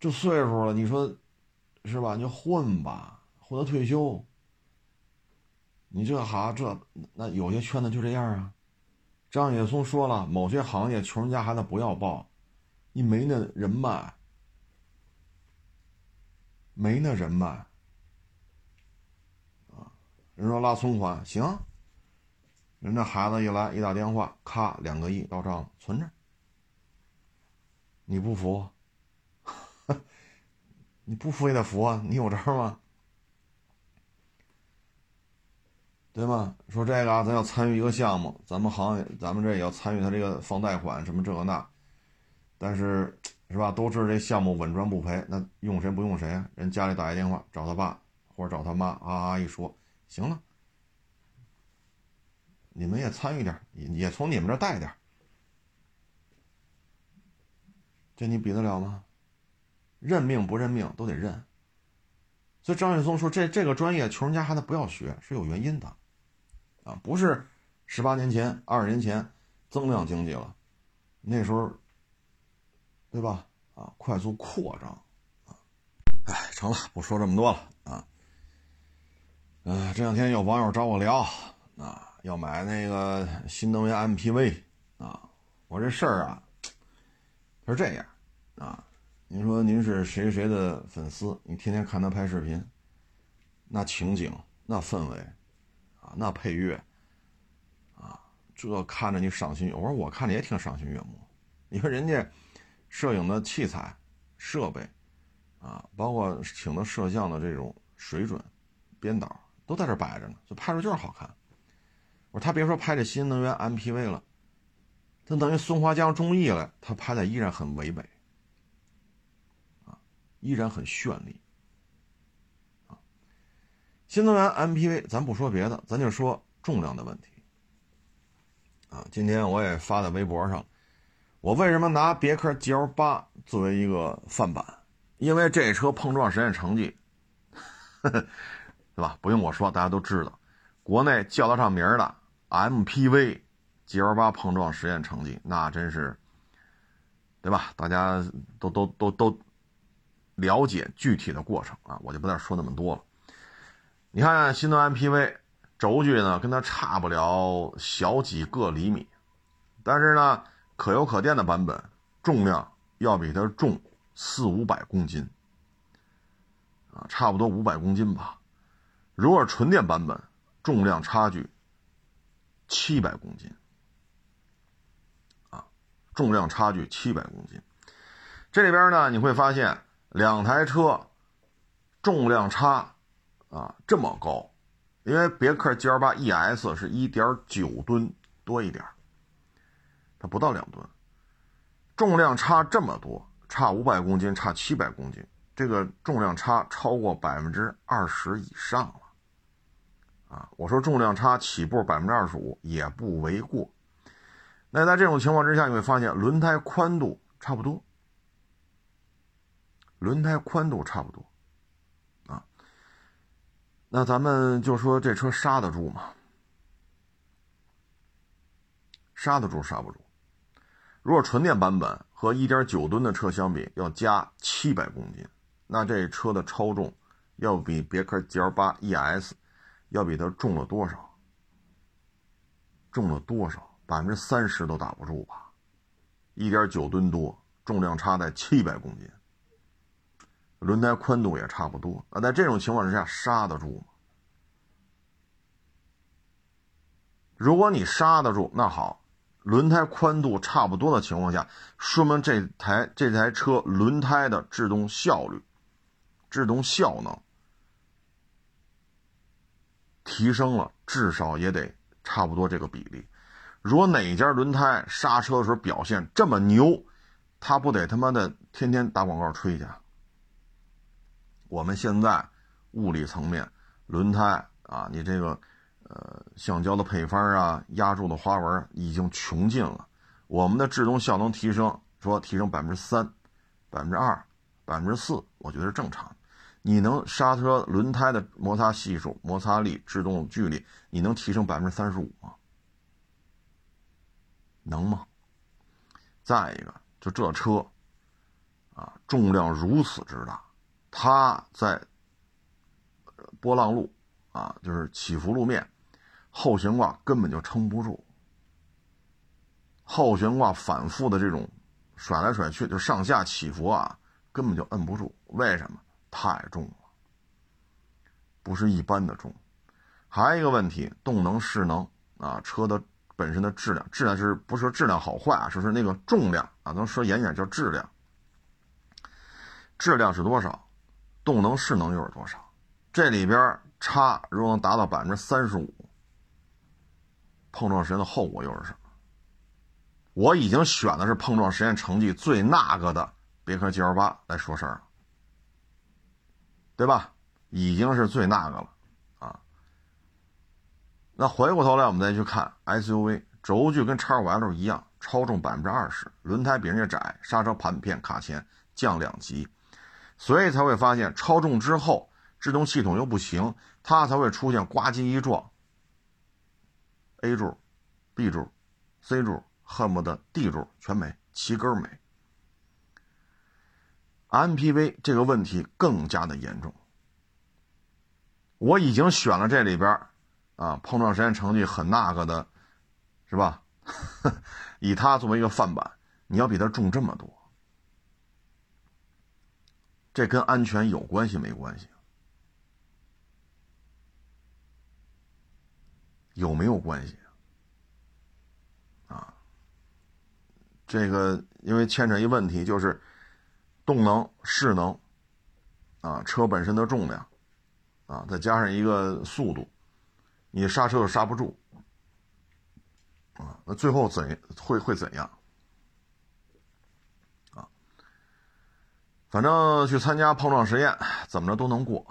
这岁数了，你说是吧？你就混吧，混到退休。你这哈这那有些圈子就这样啊。张雪松说了，某些行业穷人家孩子不要报，你没那人脉，没那人脉啊。人说拉存款行。人家孩子一来，一打电话，咔，两个亿到账了存着。你不服？你不服也得服啊！你有招吗？对吗？说这个啊，咱要参与一个项目，咱们行业，咱们这也要参与他这个放贷款什么这个那，但是是吧？都知道这项目稳赚不赔，那用谁不用谁啊？人家里打一电话找他爸或者找他妈，啊啊一说，行了。你们也参与点，也从你们这带点，这你比得了吗？认命不认命都得认。所以张雪松说：“这这个专业穷人家孩子不要学，是有原因的，啊，不是十八年前、二十年前增量经济了，那时候，对吧？啊，快速扩张，哎，成了，不说这么多了啊。嗯，这两天有网友找我聊，啊。”要买那个新能源 MPV 啊！我这事儿啊，是这样啊。您说您是谁谁的粉丝？你天天看他拍视频，那情景、那氛围啊、那配乐啊，这看着你赏心。我说我看着也挺赏心悦目。你说人家摄影的器材、设备啊，包括请的摄像的这种水准、编导都在这摆着呢，就拍出就是好看。我说他别说拍这新能源 MPV 了，他等于松花江中意了，他拍的依然很唯美，啊，依然很绚丽，啊，新能源 MPV 咱不说别的，咱就说重量的问题，啊，今天我也发在微博上，我为什么拿别克 GL 八作为一个范板？因为这车碰撞实验成绩，对吧？不用我说，大家都知道，国内叫得上名的。MPV GL 八碰撞实验成绩，那真是，对吧？大家都都都都了解具体的过程啊，我就不再说那么多了。你看新的 MPV 轴距呢，跟它差不了小几个厘米，但是呢，可油可电的版本重量要比它重四五百公斤啊，差不多五百公斤吧。如果是纯电版本，重量差距。七百公斤，啊，重量差距七百公斤。这里边呢，你会发现两台车重量差啊这么高，因为别克 GL8 ES 是一点九吨多一点，它不到两吨，重量差这么多，差五百公斤，差七百公斤，这个重量差超过百分之二十以上。啊，我说重量差起步百分之二十五也不为过。那在这种情况之下，你会发现轮胎宽度差不多，轮胎宽度差不多，啊，那咱们就说这车刹得住吗？刹得住刹不住。如果纯电版本和1.9吨的车相比，要加700公斤，那这车的超重要比别克 GL8 ES 要比它重了多少？重了多少？百分之三十都打不住吧？一点九吨多，重量差在七百公斤，轮胎宽度也差不多。那在这种情况之下，刹得住吗？如果你刹得住，那好，轮胎宽度差不多的情况下，说明这台这台车轮胎的制动效率、制动效能提升了，至少也得。差不多这个比例，如果哪家轮胎刹车的时候表现这么牛，他不得他妈的天天打广告吹去？我们现在物理层面，轮胎啊，你这个呃橡胶的配方啊，压铸的花纹已经穷尽了。我们的制动效能提升，说提升百分之三、百分之二、百分之四，我觉得是正常的。你能刹车轮胎的摩擦系数、摩擦力、制动距离，你能提升百分之三十五吗？能吗？再一个，就这车，啊，重量如此之大，它在波浪路，啊，就是起伏路面，后悬挂根本就撑不住，后悬挂反复的这种甩来甩去，就上下起伏啊，根本就摁不住。为什么？太重了，不是一般的重。还有一个问题，动能势能啊，车的本身的质量，质量是不是质量好坏啊？说是那个重量啊，咱说严点叫质量。质量是多少，动能势能又是多少？这里边差如果能达到百分之三十五，碰撞时间的后果又是什么？我已经选的是碰撞实验成绩最那个的别克 GL 八来说事儿了。对吧？已经是最那个了，啊。那回过头来，我们再去看 SUV 轴距跟叉五 L 一样，超重百分之二十，轮胎比人家窄，刹车盘片卡钳降两级，所以才会发现超重之后制动系统又不行，它才会出现呱唧一撞，A 柱、B 柱、C 柱，恨不得 D 柱全没，齐根没。MPV 这个问题更加的严重。我已经选了这里边啊，碰撞实验成绩很那个的，是吧？以它作为一个范本，你要比它重这么多，这跟安全有关系没关系？有没有关系啊？这个因为牵扯一问题就是。动能、势能，啊，车本身的重量，啊，再加上一个速度，你刹车又刹不住，啊，那最后怎会会怎样？啊，反正去参加碰撞实验，怎么着都能过。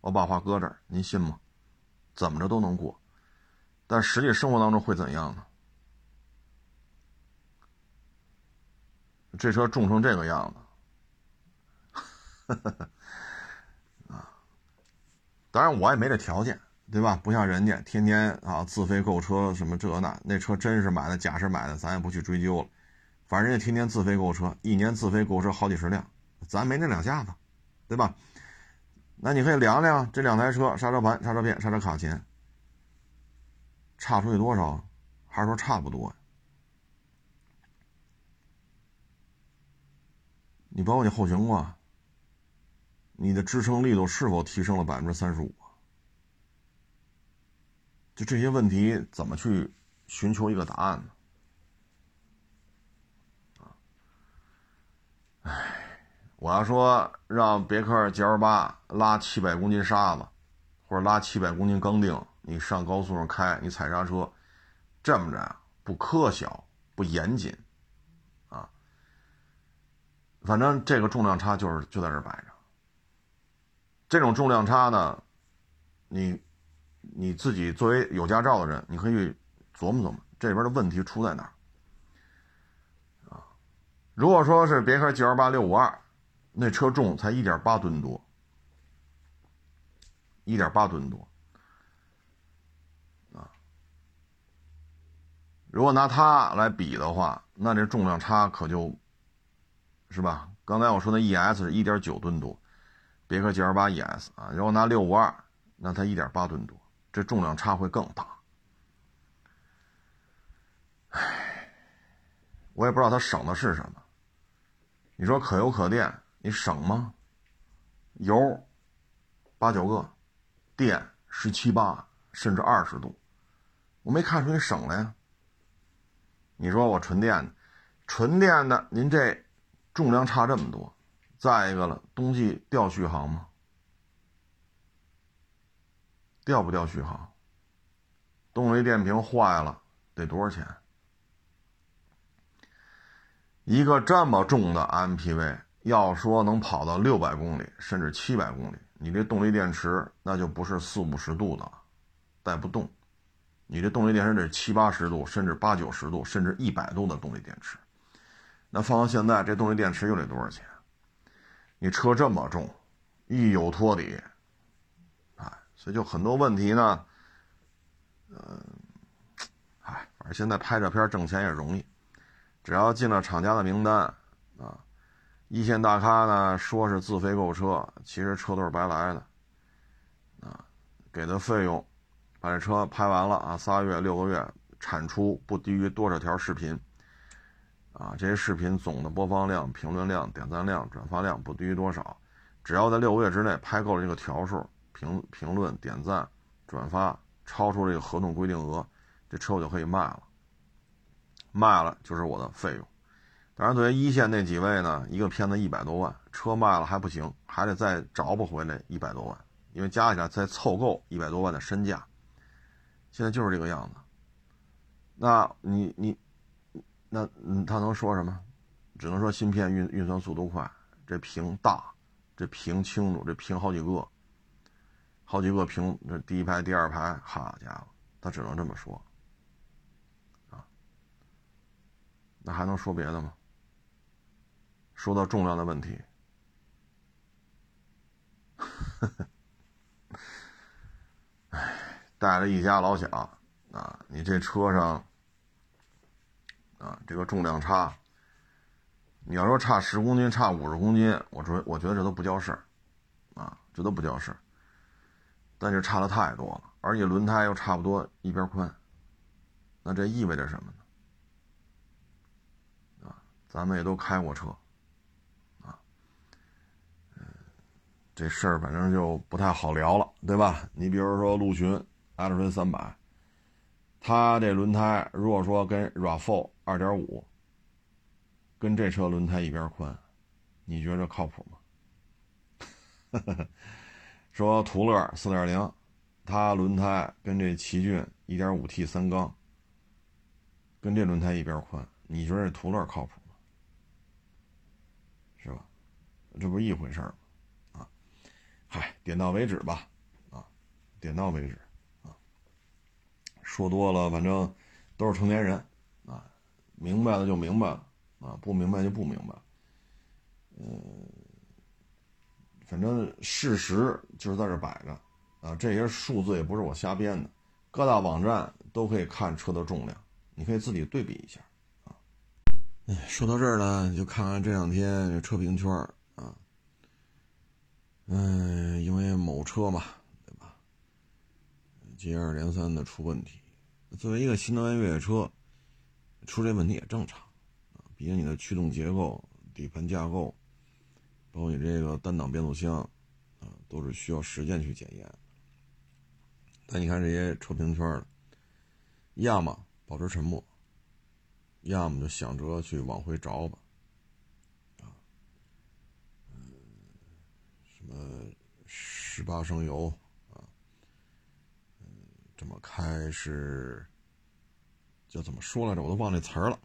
我把话搁这儿，您信吗？怎么着都能过，但实际生活当中会怎样呢？这车重成这个样子，啊，当然我也没这条件，对吧？不像人家天天啊自费购车什么这那，那车真是买的假是买的，咱也不去追究了。反正人家天天自费购车，一年自费购车好几十辆，咱没那两下子，对吧？那你可以量量这两台车刹车盘、刹车片、刹车卡钳差出去多少，还是说差不多？你包括你后悬挂，你的支撑力度是否提升了百分之三十五？就这些问题怎么去寻求一个答案呢？哎，我要说让别克 GL 八拉七百公斤沙子，或者拉七百公斤钢锭，你上高速上开，你踩刹车，这么着，不科学，不严谨。反正这个重量差就是就在这摆着。这种重量差呢，你你自己作为有驾照的人，你可以琢磨琢磨这边的问题出在哪儿啊？如果说是别克 GL 八六五二，那车重才一点八吨多，一点八吨多啊。如果拿它来比的话，那这重量差可就，是吧？刚才我说的 ES 是1.9吨多，别克 GL8 ES 啊，如果拿652，那它1.8吨多，这重量差会更大。唉，我也不知道它省的是什么。你说可油可电，你省吗？油八九个，电十七八甚至二十度，我没看出你省了呀。你说我纯电的，纯电的，您这重量差这么多，再一个了，冬季掉续航吗？掉不掉续航？动力电瓶坏了得多少钱？一个这么重的 MPV，要说能跑到六百公里甚至七百公里，你这动力电池那就不是四五十度的，带不动。你这动力电池得七八十度，甚至八九十度，甚至一百度的动力电池。那放到现在，这动力电池又得多少钱？你车这么重，一有托底，哎，所以就很多问题呢。嗯，哎，反正现在拍照片挣钱也容易。只要进了厂家的名单，啊，一线大咖呢说是自费购车，其实车都是白来的，啊，给的费用，把这车拍完了啊，仨月六个月，产出不低于多少条视频，啊，这些视频总的播放量、评论量、点赞量、转发量不低于多少，只要在六个月之内拍够了这个条数，评评论、点赞、转发超出这个合同规定额，这车我就可以卖了。卖了就是我的费用，当然，对于一线那几位呢，一个片子一百多万，车卖了还不行，还得再找不回来一百多万，因为加起来再凑够一百多万的身价。现在就是这个样子。那你你，那嗯他能说什么？只能说芯片运运算速度快，这屏大，这屏清楚，这屏好几个，好几个屏，这第一排、第二排，好家伙，他只能这么说。那还能说别的吗？说到重量的问题，哎，带了一家老小啊，你这车上啊，这个重量差，你要说差十公斤、差五十公斤，我说我觉得这都不叫事儿，啊，这都不叫事儿。但是差的太多了，而且轮胎又差不多一边宽，那这意味着什么呢？咱们也都开过车，啊，这事儿反正就不太好聊了，对吧？你比如说陆巡 L 纯三百，它这轮胎如果说跟 RAV4 二点五，跟这车轮胎一边宽，你觉着靠谱吗？说途乐四点零，它轮胎跟这奇骏一点五 T 三缸，跟这轮胎一边宽，你觉得这途乐靠谱吗？是吧？这不是一回事吗？啊，嗨，点到为止吧，啊，点到为止，啊，说多了，反正都是成年人，明白了就明白了，啊，不明白就不明白，嗯，反正事实就是在这摆着，啊，这些数字也不是我瞎编的，各大网站都可以看车的重量，你可以自己对比一下啊。哎，说到这儿呢，就看看这两天这车评圈啊，嗯，因为某车嘛，对吧？接二连三的出问题。作为一个新能源越野车，出这问题也正常啊。毕竟你的驱动结构、底盘架构，包括你这个单档变速箱啊，都是需要实践去检验。但你看这些车评圈的要么保持沉默。要么就想着去往回找吧，啊，嗯，什么十八升油啊，嗯，这么开是叫怎么说来着？我都忘那词儿了，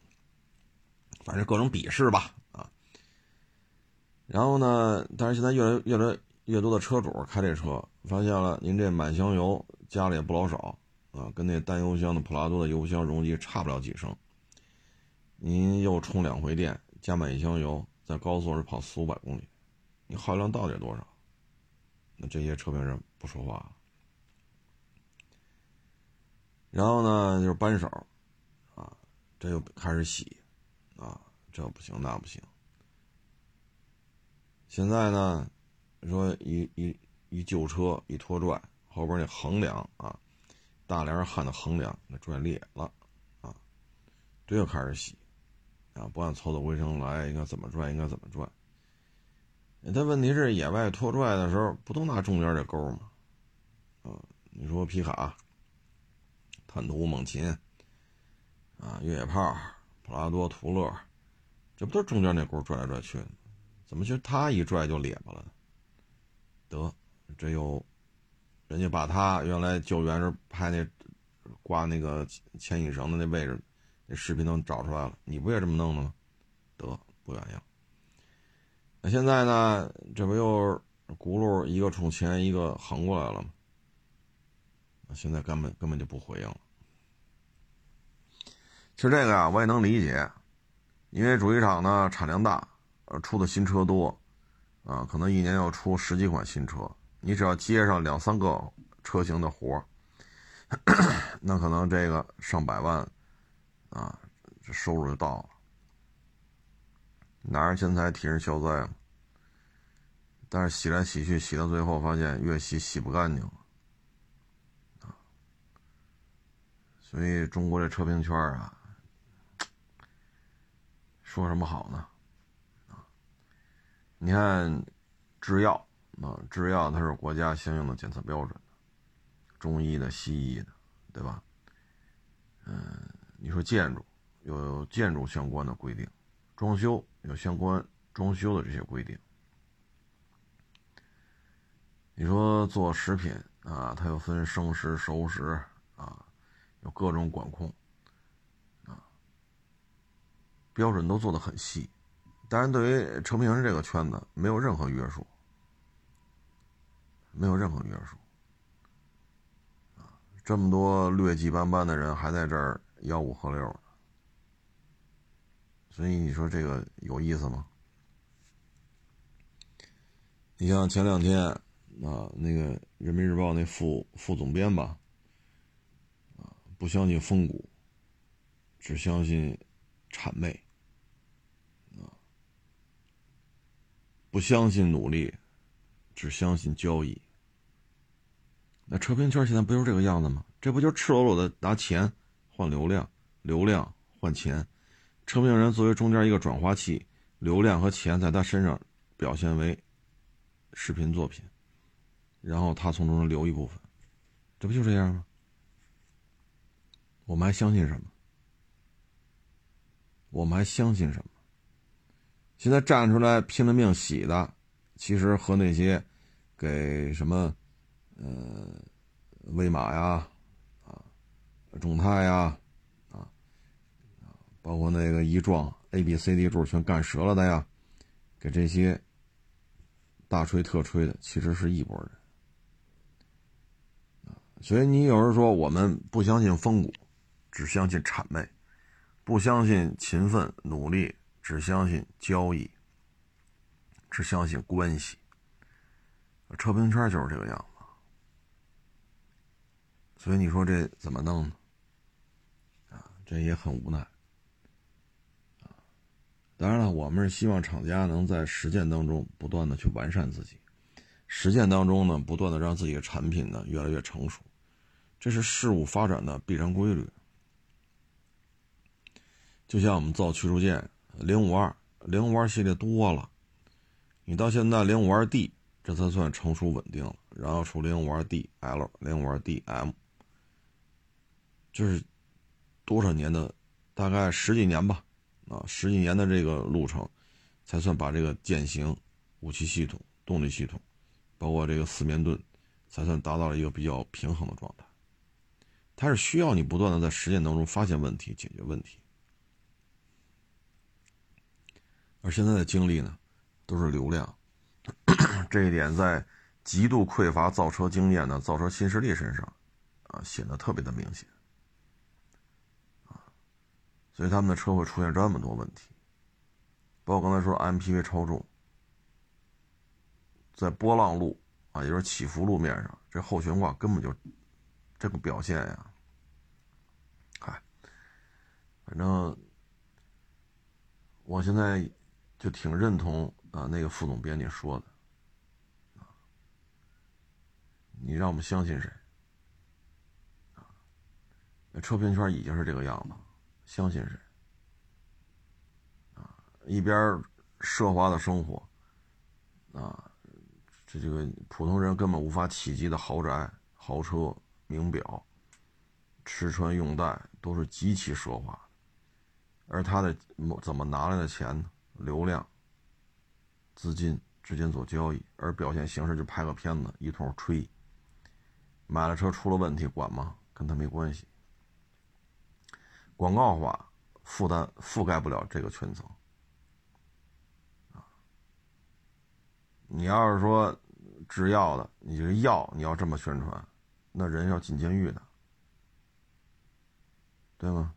反正各种鄙视吧，啊。然后呢，但是现在越来越来越多的车主开这车，发现了您这满箱油加了也不老少啊，跟那单油箱的普拉多的油箱容积差不了几升。您又充两回电，加满一箱油，在高速上跑四五百公里，你耗油量到底多少？那这些车评人不说话。然后呢，就是扳手，这又开始洗，啊，这不行那不行。现在呢，说一一一旧车一拖拽，后边那横梁啊，大梁焊的横梁那拽裂了，啊，这又开始洗，啊，不按操作规程来，应该怎么拽应该怎么拽。但问题是，野外拖拽的时候不都拿中间这钩吗？啊，你说皮卡、坦途、猛禽，啊，越野炮、普拉多、途乐，这不都是中间那轱辘拽来拽去？怎么就他一拽就咧巴了？得，这又，人家把他原来救援时拍那挂那个牵引绳的那位置，那视频都找出来了。你不也这么弄的吗？得，不原样。那现在呢？这不又轱辘一个冲前，一个横过来了吗？现在根本根本就不回应了。其实这个呀，我也能理解，因为主机厂呢产量大。呃，出的新车多，啊，可能一年要出十几款新车，你只要接上两三个车型的活 那可能这个上百万，啊，这收入就到了。拿着钱财替人消灾但是洗来洗去，洗到最后发现越洗洗不干净了，啊，所以中国这车评圈啊，说什么好呢？啊你看，制药啊，制药它是国家相应的检测标准，中医的、西医的，对吧？嗯，你说建筑有建筑相关的规定，装修有相关装修的这些规定。你说做食品啊，它又分生食、熟食啊，有各种管控啊，标准都做得很细。当然，对于车评人这个圈子，没有任何约束，没有任何约束，啊，这么多劣迹斑斑的人还在这儿吆五喝六，所以你说这个有意思吗？你像前两天啊，那个《人民日报》那副副总编吧，啊，不相信风骨，只相信谄媚。不相信努力，只相信交易。那车评圈现在不就是这个样子吗？这不就赤裸裸的拿钱换流量，流量换钱。车评人作为中间一个转化器，流量和钱在他身上表现为视频作品，然后他从中留一部分，这不就这样吗？我们还相信什么？我们还相信什么？现在站出来拼了命洗的，其实和那些给什么呃威马呀啊众泰呀啊包括那个一撞 A B C D 柱全干折了的呀，给这些大吹特吹的，其实是一拨人所以你有人说我们不相信风骨，只相信谄媚，不相信勤奋努力。只相信交易，只相信关系。车评圈就是这个样子，所以你说这怎么弄呢？啊，这也很无奈。啊，当然了，我们是希望厂家能在实践当中不断的去完善自己，实践当中呢，不断的让自己的产品呢越来越成熟，这是事物发展的必然规律。就像我们造驱逐舰。零五二零五二系列多了，你到现在零五二 D 这才算成熟稳定了，然后出零五二 DL、零五二 DM，就是多少年的，大概十几年吧，啊，十几年的这个路程，才算把这个舰型、武器系统、动力系统，包括这个四面盾，才算达到了一个比较平衡的状态。它是需要你不断的在实践当中发现问题、解决问题。而现在的精力呢，都是流量，这一点在极度匮乏造车经验的造车新势力身上，啊，显得特别的明显，啊，所以他们的车会出现这么多问题，包括刚才说 MPV 超重，在波浪路啊，也就是起伏路面上，这后悬挂根本就这个表现呀，嗨，反正我现在就挺认同啊那个副总编辑说的，你让我们相信谁？啊，那车评圈已经是这个样子，相信谁？啊，一边奢华的生活，啊，这这个普通人根本无法企及的豪宅、豪车、名表。吃穿用戴都是极其奢华，而他的怎么拿来的钱呢？流量、资金之间做交易，而表现形式就拍个片子一通吹。买了车出了问题管吗？跟他没关系。广告化负担覆盖不了这个圈层！你要是说制药的，你这药你要这么宣传，那人要进监狱的。对吗？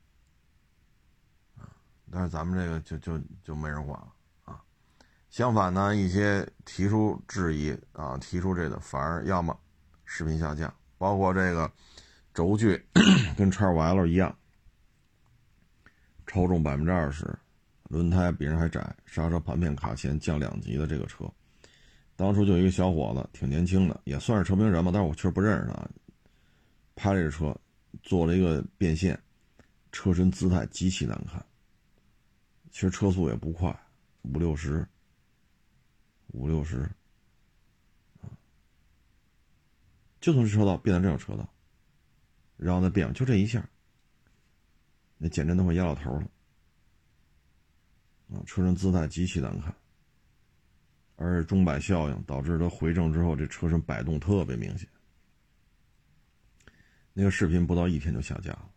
但是咱们这个就就就没人管了啊。相反呢，一些提出质疑啊，提出这个反而要么视频下架，包括这个轴距 跟叉五 L 一样，超重百分之二十，轮胎比人还窄，刹车盘片卡钳降两级的这个车，当初就一个小伙子，挺年轻的，也算是车评人吧，但是我确实不认识他，拍这个车做了一个变现。车身姿态极其难看，其实车速也不快，五六十，五六十，就从这车道变成这种车道，然后再变，就这一下，那减震都快压到头了，啊，车身姿态极其难看，而钟摆效应导致它回正之后，这车身摆动特别明显，那个视频不到一天就下架了。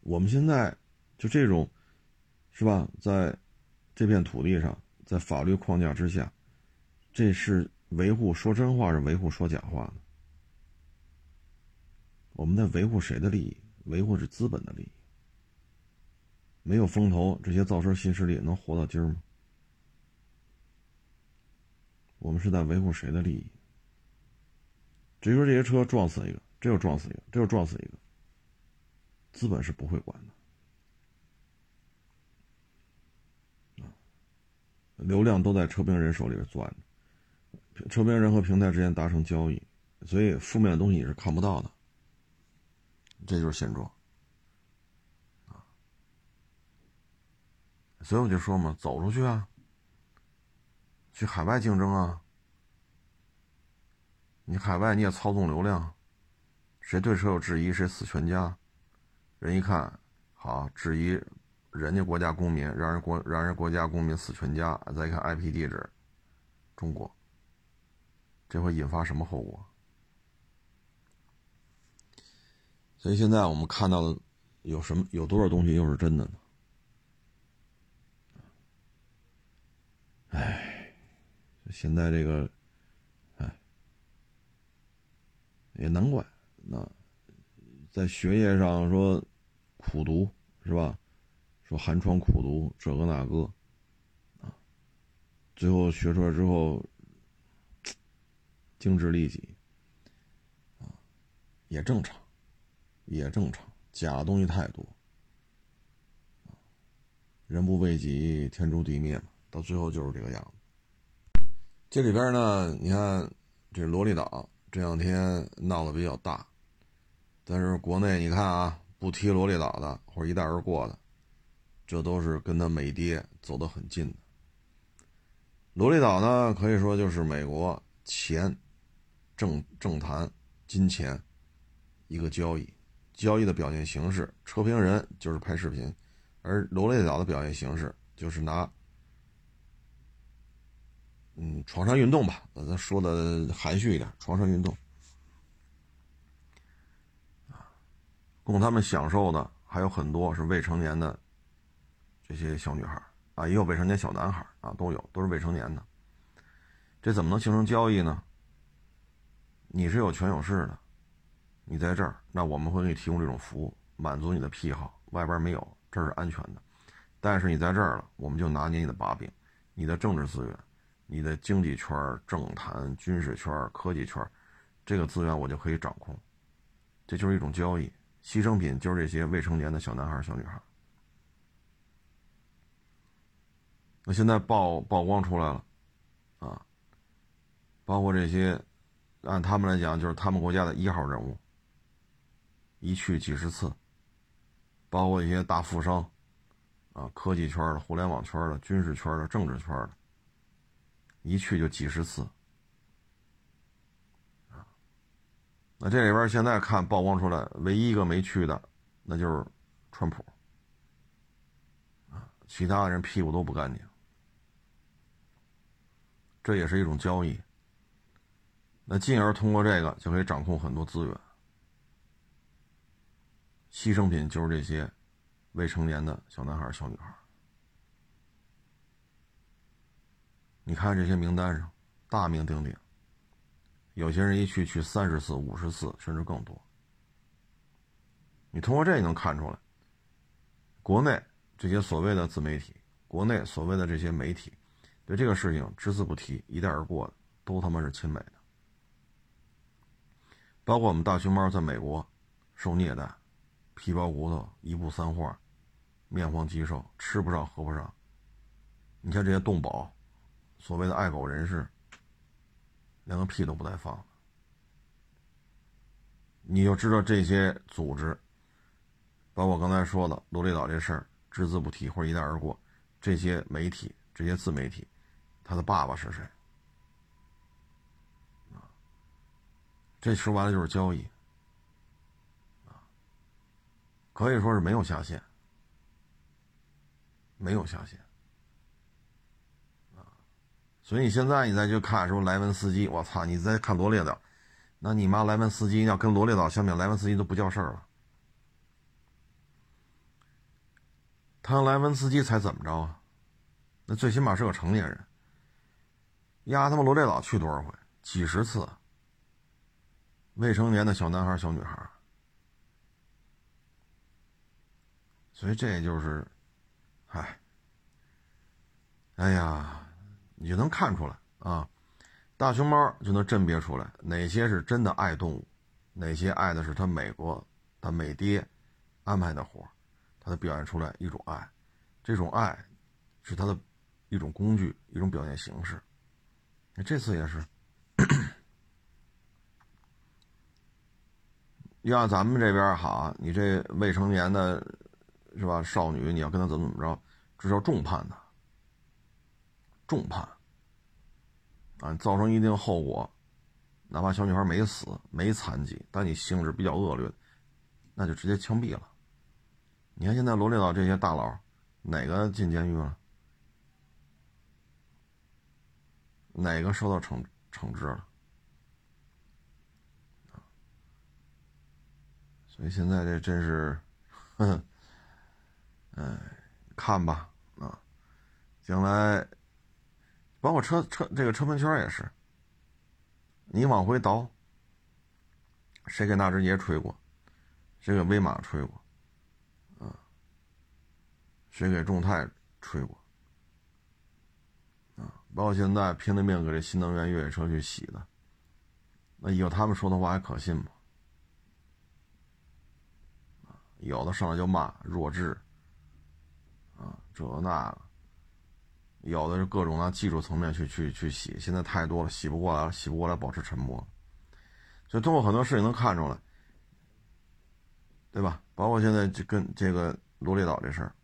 我们现在就这种，是吧？在这片土地上，在法律框架之下，这是维护说真话，是维护说假话呢？我们在维护谁的利益？维护是资本的利益。没有风投，这些造车新势力能活到今儿吗？我们是在维护谁的利益？至于说这些车撞死一个，这又撞死一个，这又撞死一个。资本是不会管的，流量都在车评人手里边攥着，车评人和平台之间达成交易，所以负面的东西你是看不到的，这就是现状，所以我就说嘛，走出去啊，去海外竞争啊，你海外你也操纵流量，谁对车有质疑，谁死全家。人一看，好质疑人家国家公民，让人国让人国家公民死全家。再看 IP 地址，中国，这会引发什么后果？所以现在我们看到的有什么？有多少东西又是真的呢？哎，现在这个，哎，也难怪那。在学业上说苦读是吧？说寒窗苦读这个那个啊，最后学出来之后精致利己啊，也正常，也正常。假的东西太多人不为己，天诛地灭嘛。到最后就是这个样子。这里边呢，你看这萝莉岛这两天闹得比较大。但是国内你看啊，不提萝莉岛的或者一带而过的，这都是跟他美爹走得很近的。萝莉岛呢，可以说就是美国钱、政政坛、金钱一个交易，交易的表现形式，车评人就是拍视频，而萝莉岛的表现形式就是拿，嗯，床上运动吧，咱说的含蓄一点，床上运动。供他们享受的还有很多是未成年的这些小女孩啊，也有未成年小男孩啊，都有，都是未成年的。这怎么能形成交易呢？你是有权有势的，你在这儿，那我们会给你提供这种服务，满足你的癖好。外边没有，这是安全的。但是你在这儿了，我们就拿捏你的把柄，你的政治资源、你的经济圈、政坛、军事圈、科技圈，这个资源我就可以掌控。这就是一种交易。牺牲品就是这些未成年的小男孩、小女孩。那现在曝曝光出来了，啊，包括这些，按他们来讲，就是他们国家的一号人物，一去几十次，包括一些大富商，啊，科技圈的、互联网圈的、军事圈的、政治圈的，一去就几十次，啊，那这里边现在看曝光出来，唯一一个没去的，那就是川普，啊，其他人屁股都不干净。这也是一种交易，那进而通过这个就可以掌控很多资源。牺牲品就是这些未成年的小男孩、小女孩。你看这些名单上，大名鼎鼎。有些人一去去三十次、五十次，甚至更多。你通过这也能看出来，国内这些所谓的自媒体，国内所谓的这些媒体。对这个事情只字不提，一带而过的都他妈是亲美的。包括我们大熊猫在美国受虐待，皮包骨头，一步三花，面黄肌瘦，吃不上喝不上。你看这些动保，所谓的爱狗人士，连个屁都不带放的。你就知道这些组织，包括刚才说的罗列岛这事儿，只字不提或者一带而过。这些媒体，这些自媒体。他的爸爸是谁？这说白了就是交易，可以说是没有下限，没有下限，所以现在你再去看说莱文斯基，我操，你再看罗列岛，那你妈莱文斯基要跟罗列岛相比，莱文斯基都不叫事儿了，他莱文斯基才怎么着啊？那最起码是个成年人。压他妈罗列岛去多少回？几十次。未成年的小男孩、小女孩，所以这就是，唉，哎呀，你就能看出来啊，大熊猫就能甄别出来哪些是真的爱动物，哪些爱的是他美国他美爹安排的活他的表现出来一种爱，这种爱是他的一种工具，一种表现形式。这次也是，要咱们这边好，你这未成年的，是吧？少女，你要跟他怎么怎么着，这叫重判的，重判啊！造成一定后果，哪怕小女孩没死、没残疾，但你性质比较恶劣，那就直接枪毙了。你看现在罗列到这些大佬，哪个进监狱了？哪个受到惩惩治了？所以现在这真是，哼，哎，看吧，啊，将来，包括车车这个车门圈也是，你往回倒，谁给纳智捷吹过？谁给威马吹过？啊，谁给众泰吹过？包括现在拼了命给这新能源越野车去洗的，那以后他们说的话还可信吗？有的上来就骂弱智，啊，这那，有的是各种拿技术层面去去去洗，现在太多了，洗不过来了，洗不过来，保持沉默。所以通过很多事情能看出来，对吧？包括现在跟这个罗列岛这事儿，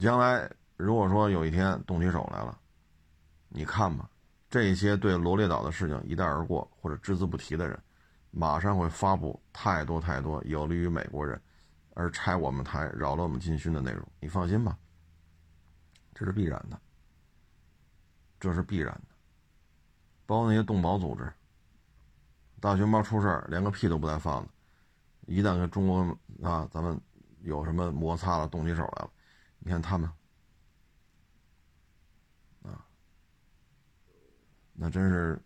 将来。如果说有一天动起手来了，你看吧，这些对罗列岛的事情一带而过或者只字不提的人，马上会发布太多太多有利于美国人而拆我们台、扰了我们军心的内容。你放心吧，这是必然的，这是必然的。包括那些动保组织，大熊猫出事连个屁都不带放的，一旦跟中国啊咱们有什么摩擦了、动起手来了，你看他们。那真是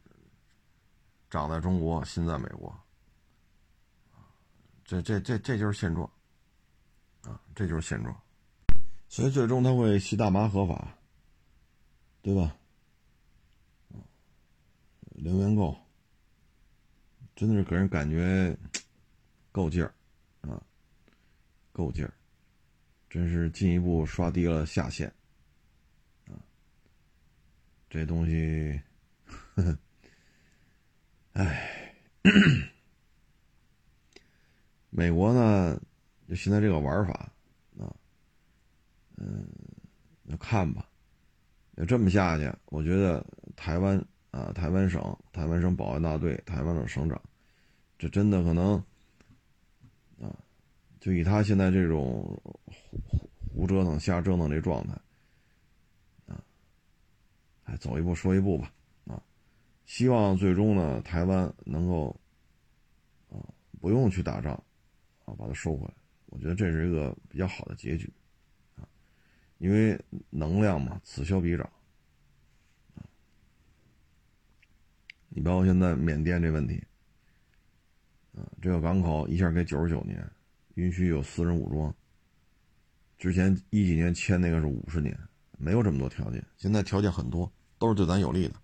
长在中国，心在美国，这这这这就是现状，啊，这就是现状，所以最终他会吸大麻合法，对吧？零元购，真的是给人感觉够劲儿，啊，够劲儿，真是进一步刷低了下限，啊，这东西，哎，美国呢，就现在这个玩法，啊，嗯，看吧，要这么下去，我觉得台湾啊，台湾省、台湾省保安大队、台湾省省长，这真的可能。啊，就以他现在这种胡胡胡折腾、瞎折腾这状态，啊，哎，走一步说一步吧，希望最终呢，台湾能够啊不用去打仗，啊，把它收回来，我觉得这是一个比较好的结局，啊，因为能量嘛，此消彼长，啊，你包括现在缅甸这问题。啊，这个港口一下给九十九年，允许有私人武装。之前一几年签那个是五十年，没有这么多条件。现在条件很多，都是对咱有利的。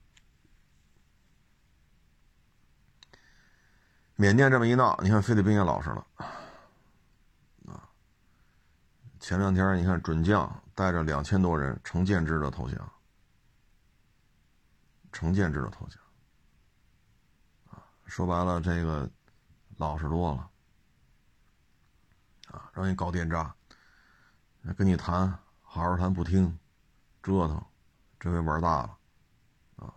缅甸这么一闹，你看菲律宾也老实了。啊，前两天你看准将带着两千多人成建制的投降，成建制的投降。啊，说白了这个。老实多了，啊，让你搞电诈，跟你谈，好好谈不听，折腾，这回玩大了，啊，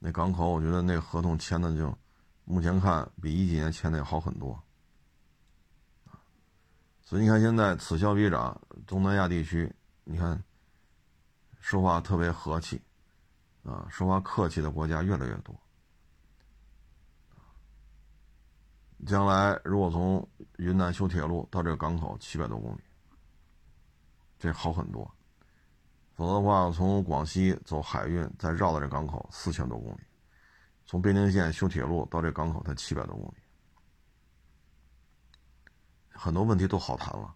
那港口我觉得那合同签的就，目前看比一几年签的要好很多，所以你看现在此消彼长，东南亚地区，你看，说话特别和气，啊，说话客气的国家越来越多。将来如果从云南修铁路到这个港口七百多公里，这好很多。否则的话，从广西走海运再绕到这港口四千多公里，从边境线修铁路到这港口才七百多公里，很多问题都好谈了。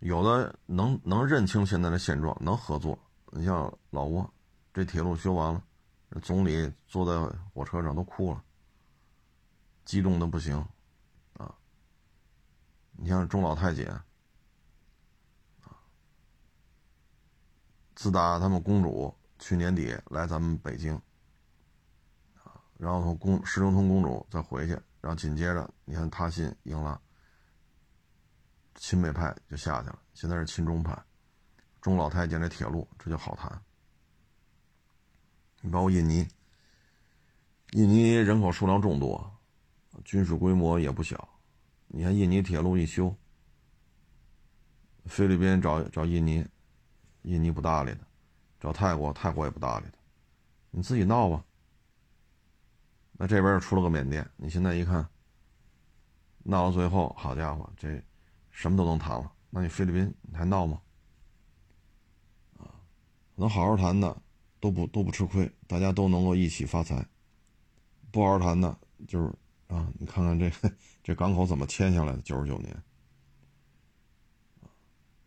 有的能能认清现在的现状，能合作。你像老挝，这铁路修完了，总理坐在火车上都哭了。激动的不行，啊！你像中老太监，啊，自打他们公主去年底来咱们北京，然后从公石中通公主再回去，然后紧接着你看他信赢了，亲美派就下去了，现在是亲中派，中老太监这铁路这就好谈。你包括印尼，印尼人口数量众多。军事规模也不小，你看印尼铁路一修，菲律宾找找印尼，印尼不搭理的；找泰国，泰国也不搭理的。你自己闹吧。那这边又出了个缅甸，你现在一看，闹到最后，好家伙，这什么都能谈了。那你菲律宾你还闹吗？啊，能好好谈的都不都不吃亏，大家都能够一起发财；不好好谈的，就是。啊，你看看这这港口怎么签下来的？九十九年，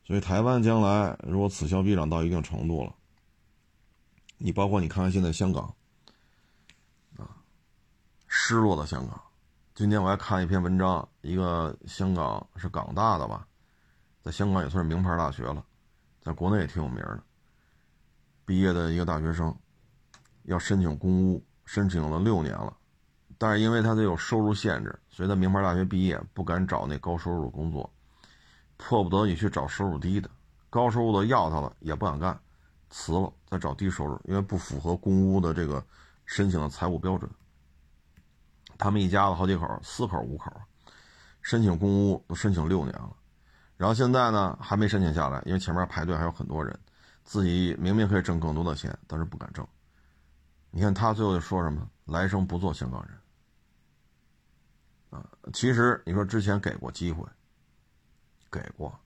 所以台湾将来如果此消彼长到一定程度了，你包括你看看现在香港，失落的香港。今天我还看一篇文章，一个香港是港大的吧，在香港也算是名牌大学了，在国内也挺有名的。毕业的一个大学生，要申请公屋，申请了六年了。但是因为他得有收入限制，所以他名牌大学毕业不敢找那高收入工作，迫不得已去找收入低的，高收入的要他了也不敢干，辞了再找低收入，因为不符合公屋的这个申请的财务标准。他们一家子好几口，四口五口，申请公屋都申请六年了，然后现在呢还没申请下来，因为前面排队还有很多人，自己明明可以挣更多的钱，但是不敢挣。你看他最后说什么？来生不做香港人。啊，其实你说之前给过机会，给过。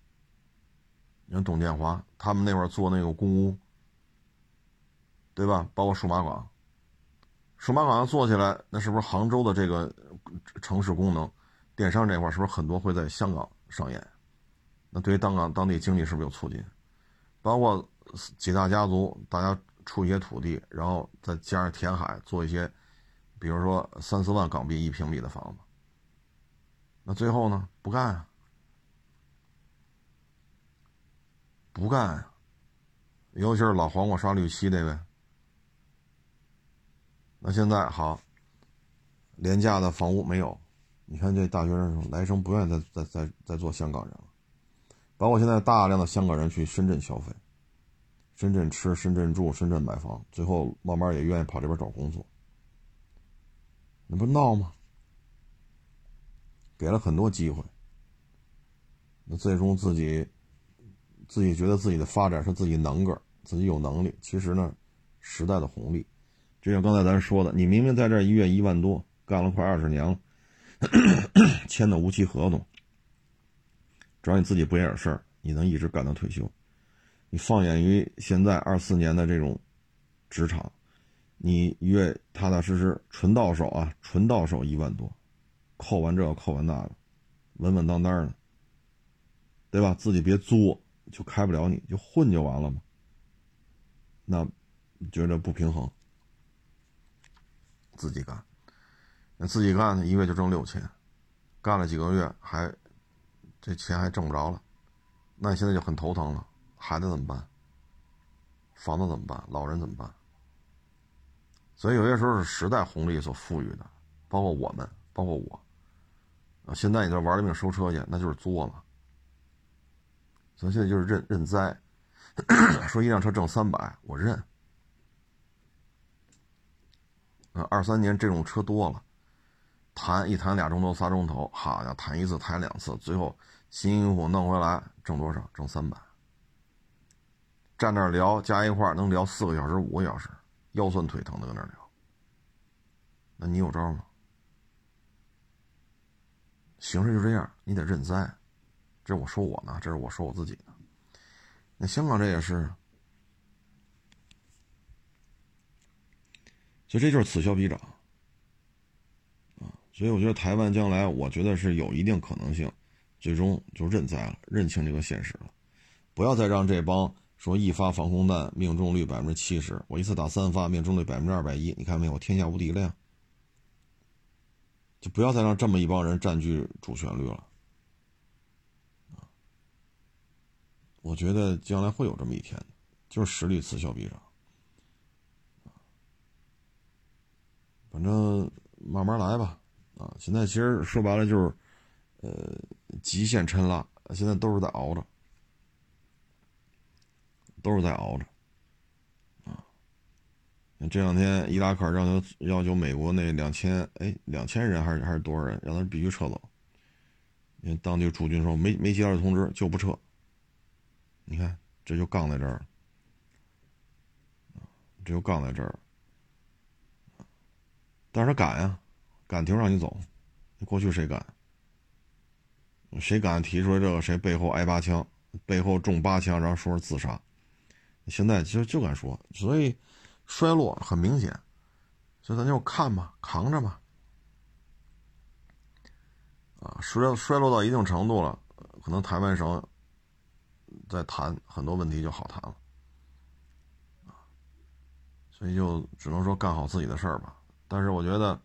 你看董建华他们那会儿做那个公屋，对吧？包括数码港，数码港要做起来，那是不是杭州的这个城市功能、电商这块是不是很多会在香港上演？那对于当港当地经济是不是有促进？包括几大家族，大家出一些土地，然后再加上填海，做一些，比如说三四万港币一平米的房子。那最后呢？不干啊，不干啊！尤其是老黄瓜刷绿漆那位。那现在好，廉价的房屋没有，你看这大学生来生不愿意再再再再做香港人了，包括现在大量的香港人去深圳消费，深圳吃、深圳住、深圳买房，最后慢慢也愿意跑这边找工作，那不闹吗？给了很多机会，那最终自己自己觉得自己的发展是自己能个，自己有能力，其实呢，时代的红利。就像刚才咱说的，你明明在这一月一万多，干了快二十年了，签的无期合同，只要你自己不惹事儿，你能一直干到退休。你放眼于现在二四年的这种职场，你月踏踏实实纯到手啊，纯到手一万多，扣完这扣完那个，稳稳当当的，对吧？自己别作，就开不了你，就混就完了嘛。那觉得不平衡。自己干，自己干？一个月就挣六千，干了几个月还这钱还挣不着了，那你现在就很头疼了。孩子怎么办？房子怎么办？老人怎么办？所以有些时候是时代红利所赋予的，包括我们，包括我啊。现在你这玩命收车去，那就是作嘛。所以现在就是认认栽，说一辆车挣三百，我认。二三年这种车多了，谈一谈俩钟头仨钟头，好家伙，谈一次谈两次，最后辛辛苦苦弄回来挣多少？挣三百。站那聊，加一块能聊四个小时、五个小时，腰酸腿疼的搁那聊。那你有招吗？形势就这样，你得认栽。这我说我呢，这是我说我自己的。那香港这也是。所以这就是此消彼长，啊，所以我觉得台湾将来，我觉得是有一定可能性，最终就认栽了，认清这个现实了，不要再让这帮说一发防空弹命中率百分之七十，我一次打三发命中率百分之二百一，你看没有，天下无敌了呀，就不要再让这么一帮人占据主旋律了，啊，我觉得将来会有这么一天，就是实力此消彼长。反正慢慢来吧，啊，现在其实说白了就是，呃，极限抻拉，现在都是在熬着，都是在熬着，啊，这两天伊拉克让求要求美国那两千哎两千人还是还是多少人，让他必须撤走，因为当地驻军说没没接到通知就不撤，你看这就杠在这儿，这就杠在这儿。但是他敢呀，敢提出让你走，过去谁敢？谁敢提出来这个？谁背后挨八枪，背后中八枪，然后说是自杀？现在其实就敢说，所以衰落很明显，所以咱就看吧，扛着吧。啊，衰衰落到一定程度了，可能台湾省再谈很多问题就好谈了。所以就只能说干好自己的事儿吧。但是我觉得，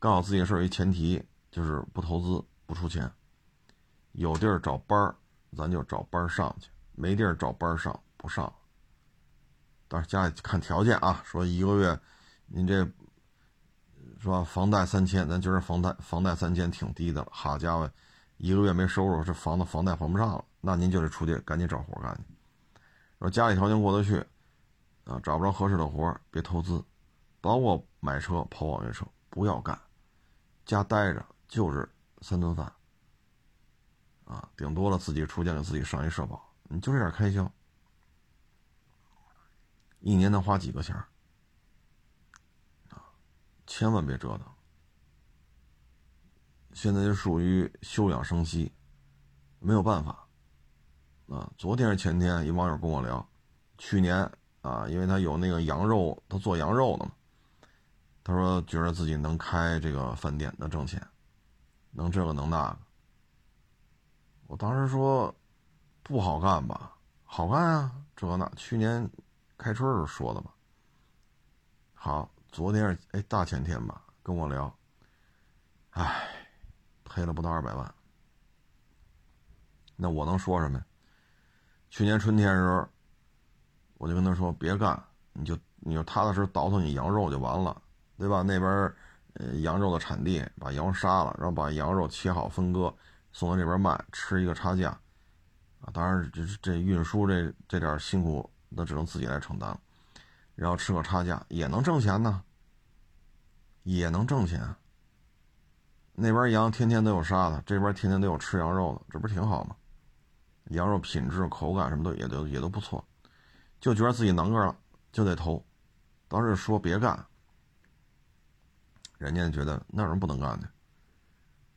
干好自己的事儿一前提就是不投资、不出钱，有地儿找班儿，咱就找班儿上去；没地儿找班儿上，不上。但是家里看条件啊，说一个月，您这是吧？房贷三千，咱觉得房贷房贷三千挺低的了。好家伙，一个月没收入，这房子房贷还不上了，那您就得出去赶紧找活干去。说家里条件过得去，啊，找不着合适的活儿别投资。包括买车跑网约车，不要干，家待着就是三顿饭，啊，顶多了自己出钱给自己上一社保，你就这点开销，一年能花几个钱啊，千万别折腾。现在就属于休养生息，没有办法，啊，昨天是前天，一网友跟我聊，去年啊，因为他有那个羊肉，他做羊肉的嘛。他说：“觉得自己能开这个饭店，能挣钱，能这个能那个。”我当时说：“不好干吧？好干啊，这那。去年开春时候说的吧。”好，昨天是哎大前天吧，跟我聊，哎，赔了不到二百万，那我能说什么呀？去年春天时候，我就跟他说别干，你就你就踏踏实实倒腾你羊肉就完了，对吧？那边呃羊肉的产地把羊杀了，然后把羊肉切好分割送到这边卖，吃一个差价啊。当然这这运输这这点辛苦，那只能自己来承担了，然后吃个差价也能挣钱呢，也能挣钱。那边羊天天都有杀的，这边天天都有吃羊肉的，这不是挺好吗？羊肉品质、口感什么的也都也都不错，就觉得自己能个了，就得投。当时说别干，人家觉得那有什么不能干的？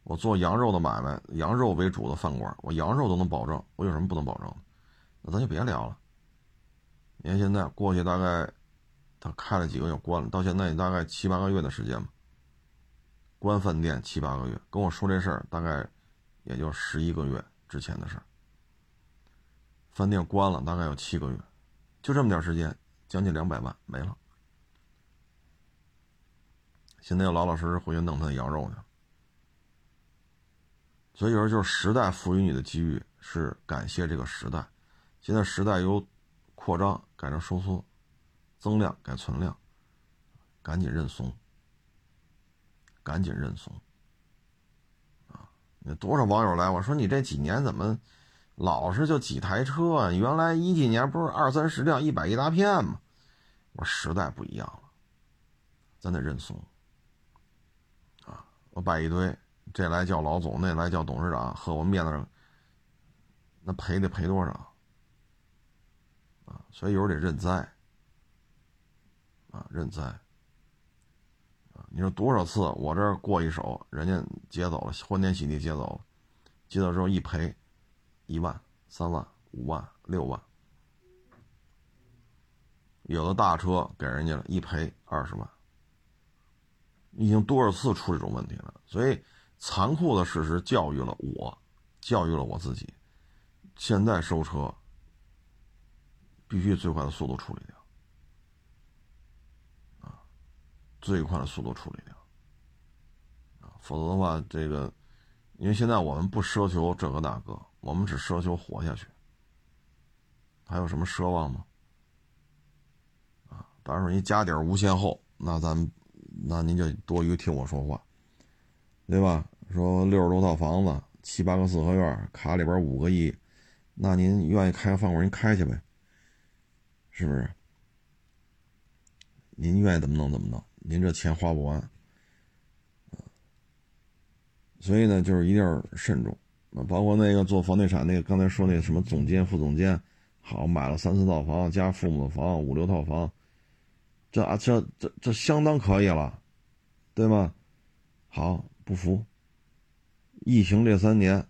我做羊肉的买卖，羊肉为主的饭馆，我羊肉都能保证，我有什么不能保证的？那咱就别聊了。你看现在过去大概他开了几个月关了，到现在也大概七八个月的时间吧。关饭店七八个月，跟我说这事儿大概也就十一个月之前的事儿。饭店关了大概有七个月，就这么点时间，将近两百万没了。现在又老老实实回去弄他的羊肉去。所以有时候就是时代赋予你的机遇，是感谢这个时代。现在时代由扩张改成收缩，增量改存量，赶紧认怂。赶紧认怂！啊，有多少网友来？我说你这几年怎么老是就几台车啊？原来一几年不是二三十辆、一百一大片吗？我说时代不一样了，咱得认怂。我摆一堆，这来叫老总，那来叫董事长，和我面子上，那赔得赔多少？啊，所以有时候得认栽。啊，认栽。你说多少次我这儿过一手，人家接走了，欢天喜地接走了，接走之后一赔，一万、三万、五万、六万，有的大车给人家了，一赔二十万，已经多少次出这种问题了？所以残酷的事实教育了我，教育了我自己，现在收车必须最快的速度处理掉。啊最快的速度处理掉，啊，否则的话，这个，因为现在我们不奢求这个那个，我们只奢求活下去，还有什么奢望吗？啊，当然说你家底无限厚，那咱，那您就多余听我说话，对吧？说六十多套房子，七八个四合院，卡里边五个亿，那您愿意开个饭馆，您开去呗，是不是？您愿意怎么弄怎么弄。您这钱花不完，所以呢，就是一定要慎重。啊，包括那个做房地产那个，刚才说那个什么总监、副总监，好买了三四套房加父母的房，五六套房，这啊这这这相当可以了，对吗？好，不服。疫情这三年，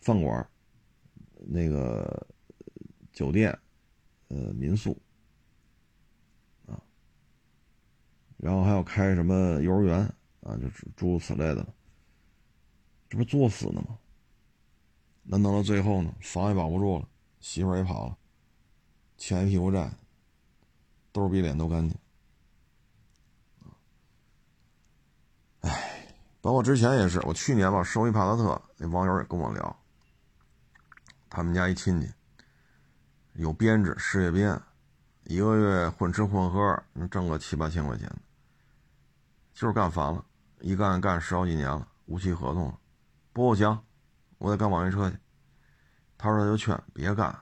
饭馆、那个酒店、呃民宿啊。然后还要开什么幼儿园啊，就是诸如此类的，这不作死呢吗？那弄到最后呢，房也保不住了，媳妇也跑了，欠一屁股债，兜比脸都干净。哎，包括之前也是，我去年吧收一帕萨特，那网友也跟我聊，他们家一亲戚有编制，事业编，一个月混吃混喝能挣个七八千块钱。就是干烦了，一干干十好几年了，无期合同了，不行，我得干网约车去。他说他就劝别干，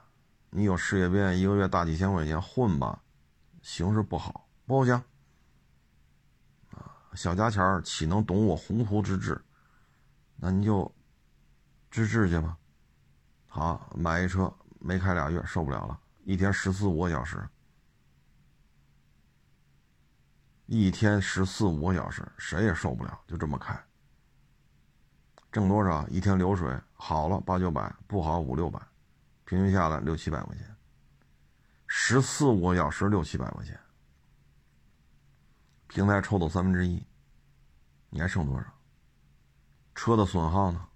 你有事业编，一个月大几千块钱混吧，形势不好，不行。啊，小家钱岂能懂我鸿鹄之志？那你就治治去吧。好，买一车没开俩月受不了了，一天十四五个小时。一天十四五个小时，谁也受不了，就这么开。挣多少？一天流水好了八九百，不好五六百，平均下来六七百块钱。十四五个小时六七百块钱，平台抽走三分之一，你还剩多少？车的损耗呢？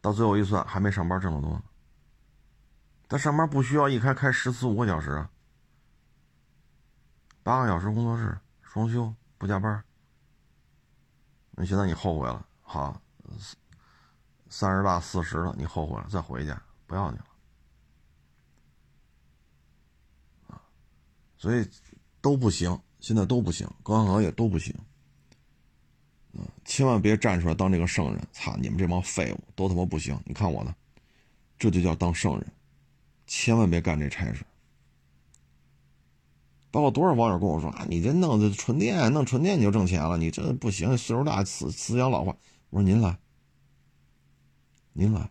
到最后一算，还没上班挣得多呢。他上班不需要一开开十四五个小时啊。八个小时工作室，双休不加班。那现在你后悔了，好，三十大四十了，你后悔了再回去，不要你了。所以都不行，现在都不行，各行各业都不行。嗯，千万别站出来当这个圣人，操你们这帮废物都他妈不行！你看我的，这就叫当圣人，千万别干这差事。包括多少网友跟我说啊，你这弄的纯电，弄纯电你就挣钱了，你这不行，岁数大思思想老化。我说您来，您来，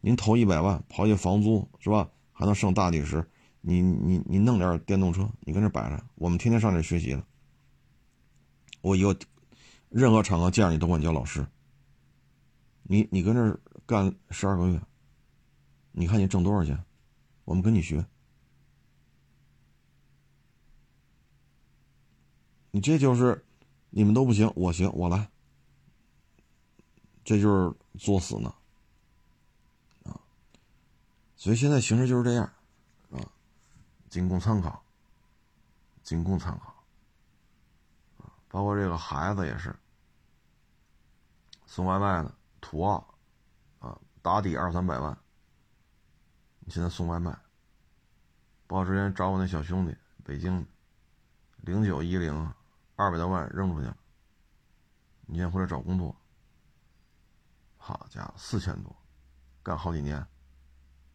您投一百万，刨去房租是吧？还能剩大几十？你你你弄点电动车，你跟这摆着，我们天天上这学习了。我以后任何场合见着你都管你叫老师。你你跟这干十二个月，你看你挣多少钱？我们跟你学。你这就是，你们都不行，我行，我来。这就是作死呢，啊！所以现在形势就是这样，仅供参考，仅供参考。包括这个孩子也是，送外卖的土澳，啊，打底二三百万，你现在送外卖。包括之前找我那小兄弟，北京，零九一零。二百多万扔出去了，你先回来找工作。好家伙，四千多，干好几年，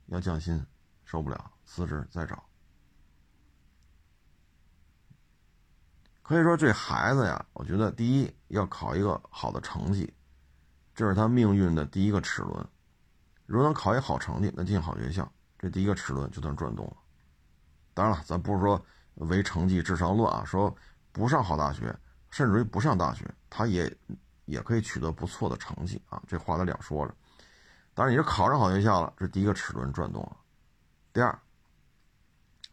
要降薪，受不了，辞职再找。可以说这孩子呀，我觉得第一要考一个好的成绩，这是他命运的第一个齿轮。如果能考一好成绩，能进好学校，这第一个齿轮就算转动了。当然了，咱不是说唯成绩至上论啊，说。不上好大学，甚至于不上大学，他也也可以取得不错的成绩啊。这话咱两说着。当然，你是考上好学校了，这第一个齿轮转动了。第二，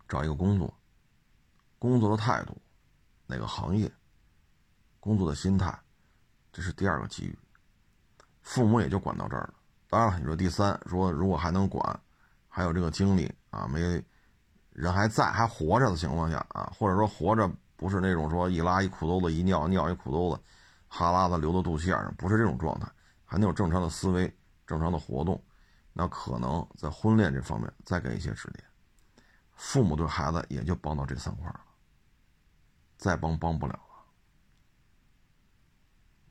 找一个工作，工作的态度，哪个行业，工作的心态，这是第二个机遇。父母也就管到这儿了。当然了，你说第三，说如果还能管，还有这个精力啊，没人还在还活着的情况下啊，或者说活着。不是那种说一拉一裤兜子一尿尿一裤兜子，哈喇子流到肚脐眼上，不是这种状态，还能有正常的思维、正常的活动，那可能在婚恋这方面再给一些指点。父母对孩子也就帮到这三块了，再帮帮不了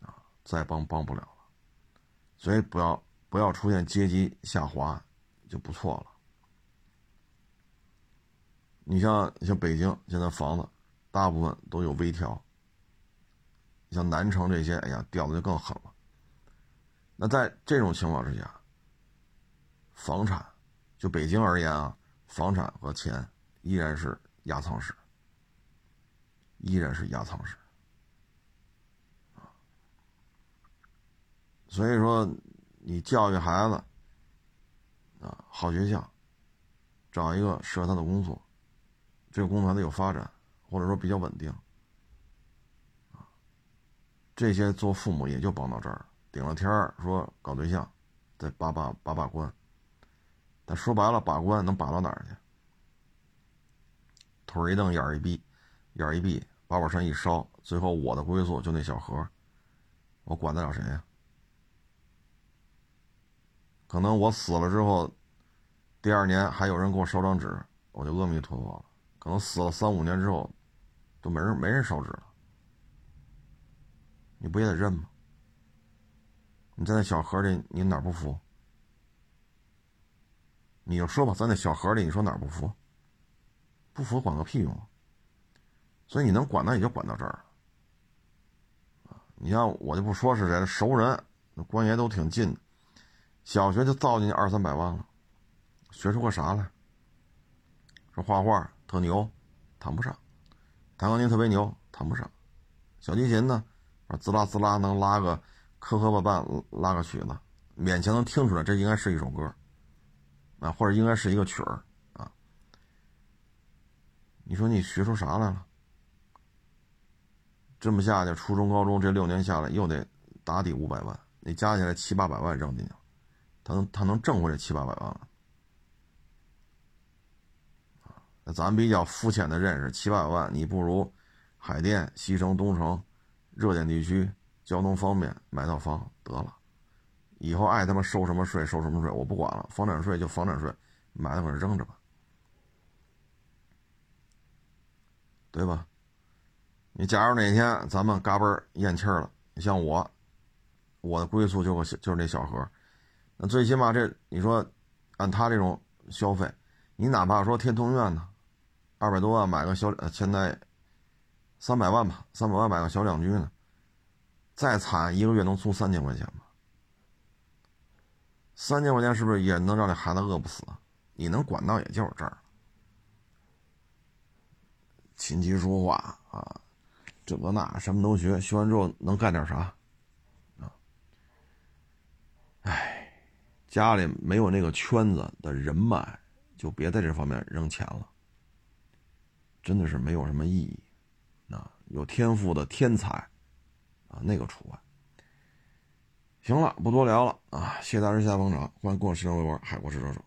了，啊，再帮帮不了了，所以不要不要出现阶级下滑就不错了。你像像北京现在房子。大部分都有微调，像南城这些，哎呀，掉的就更狠了。那在这种情况之下，房产就北京而言啊，房产和钱依然是压舱石，依然是压舱石所以说，你教育孩子啊，好学校，找一个适合他的工作，这个工作还得有发展。或者说比较稳定，啊，这些做父母也就帮到这儿，顶了天儿说搞对象，再把把把把关，但说白了把关能把到哪儿去？腿一蹬眼一闭，眼一闭，把把山一烧，最后我的归宿就那小盒，我管得了谁呀？可能我死了之后，第二年还有人给我烧张纸，我就阿弥陀佛了。可能死了三五年之后，都没人没人烧纸了，你不也得认吗？你在那小盒里，你哪不服？你就说吧，在那小盒里，你说哪不服？不服管个屁用！所以你能管到也就管到这儿了你像我就不说是谁了，熟人，关系都挺近的，小学就造进去二三百万了，学出个啥来？说画画。特牛，谈不上；弹钢琴特别牛，谈不上。小提琴呢，滋啦滋啦能拉个磕磕绊绊，拉个曲子，勉强能听出来，这应该是一首歌，啊，或者应该是一个曲儿啊。你说你学出啥来了？这么下去，初中、高中这六年下来，又得打底五百万，你加起来七八百万扔进去，他能他能挣回这七八百万了？咱比较肤浅的认识，七八百万，你不如海淀、西城、东城热点地区交通方便，买套房得了。以后爱他妈收什么税收什么税，我不管了，房产税就房产税，买的可扔着吧，对吧？你假如哪天咱们嘎嘣咽气儿了，你像我，我的归宿就就是那小盒，那最起码这你说按他这种消费，你哪怕说天通苑呢，二百多万买个小，现在三百万吧，三百万买个小两居呢，再惨一个月能出三千块钱吗？三千块钱是不是也能让这孩子饿不死？你能管到也就是这儿，琴棋书画啊。这个那什么都学，学完之后能干点啥？啊，哎，家里没有那个圈子的人脉，就别在这方面扔钱了，真的是没有什么意义。啊，有天赋的天才，啊，那个除外。行了，不多聊了啊！谢谢大师，谢捧场，欢迎关注新浪微博海阔试车手。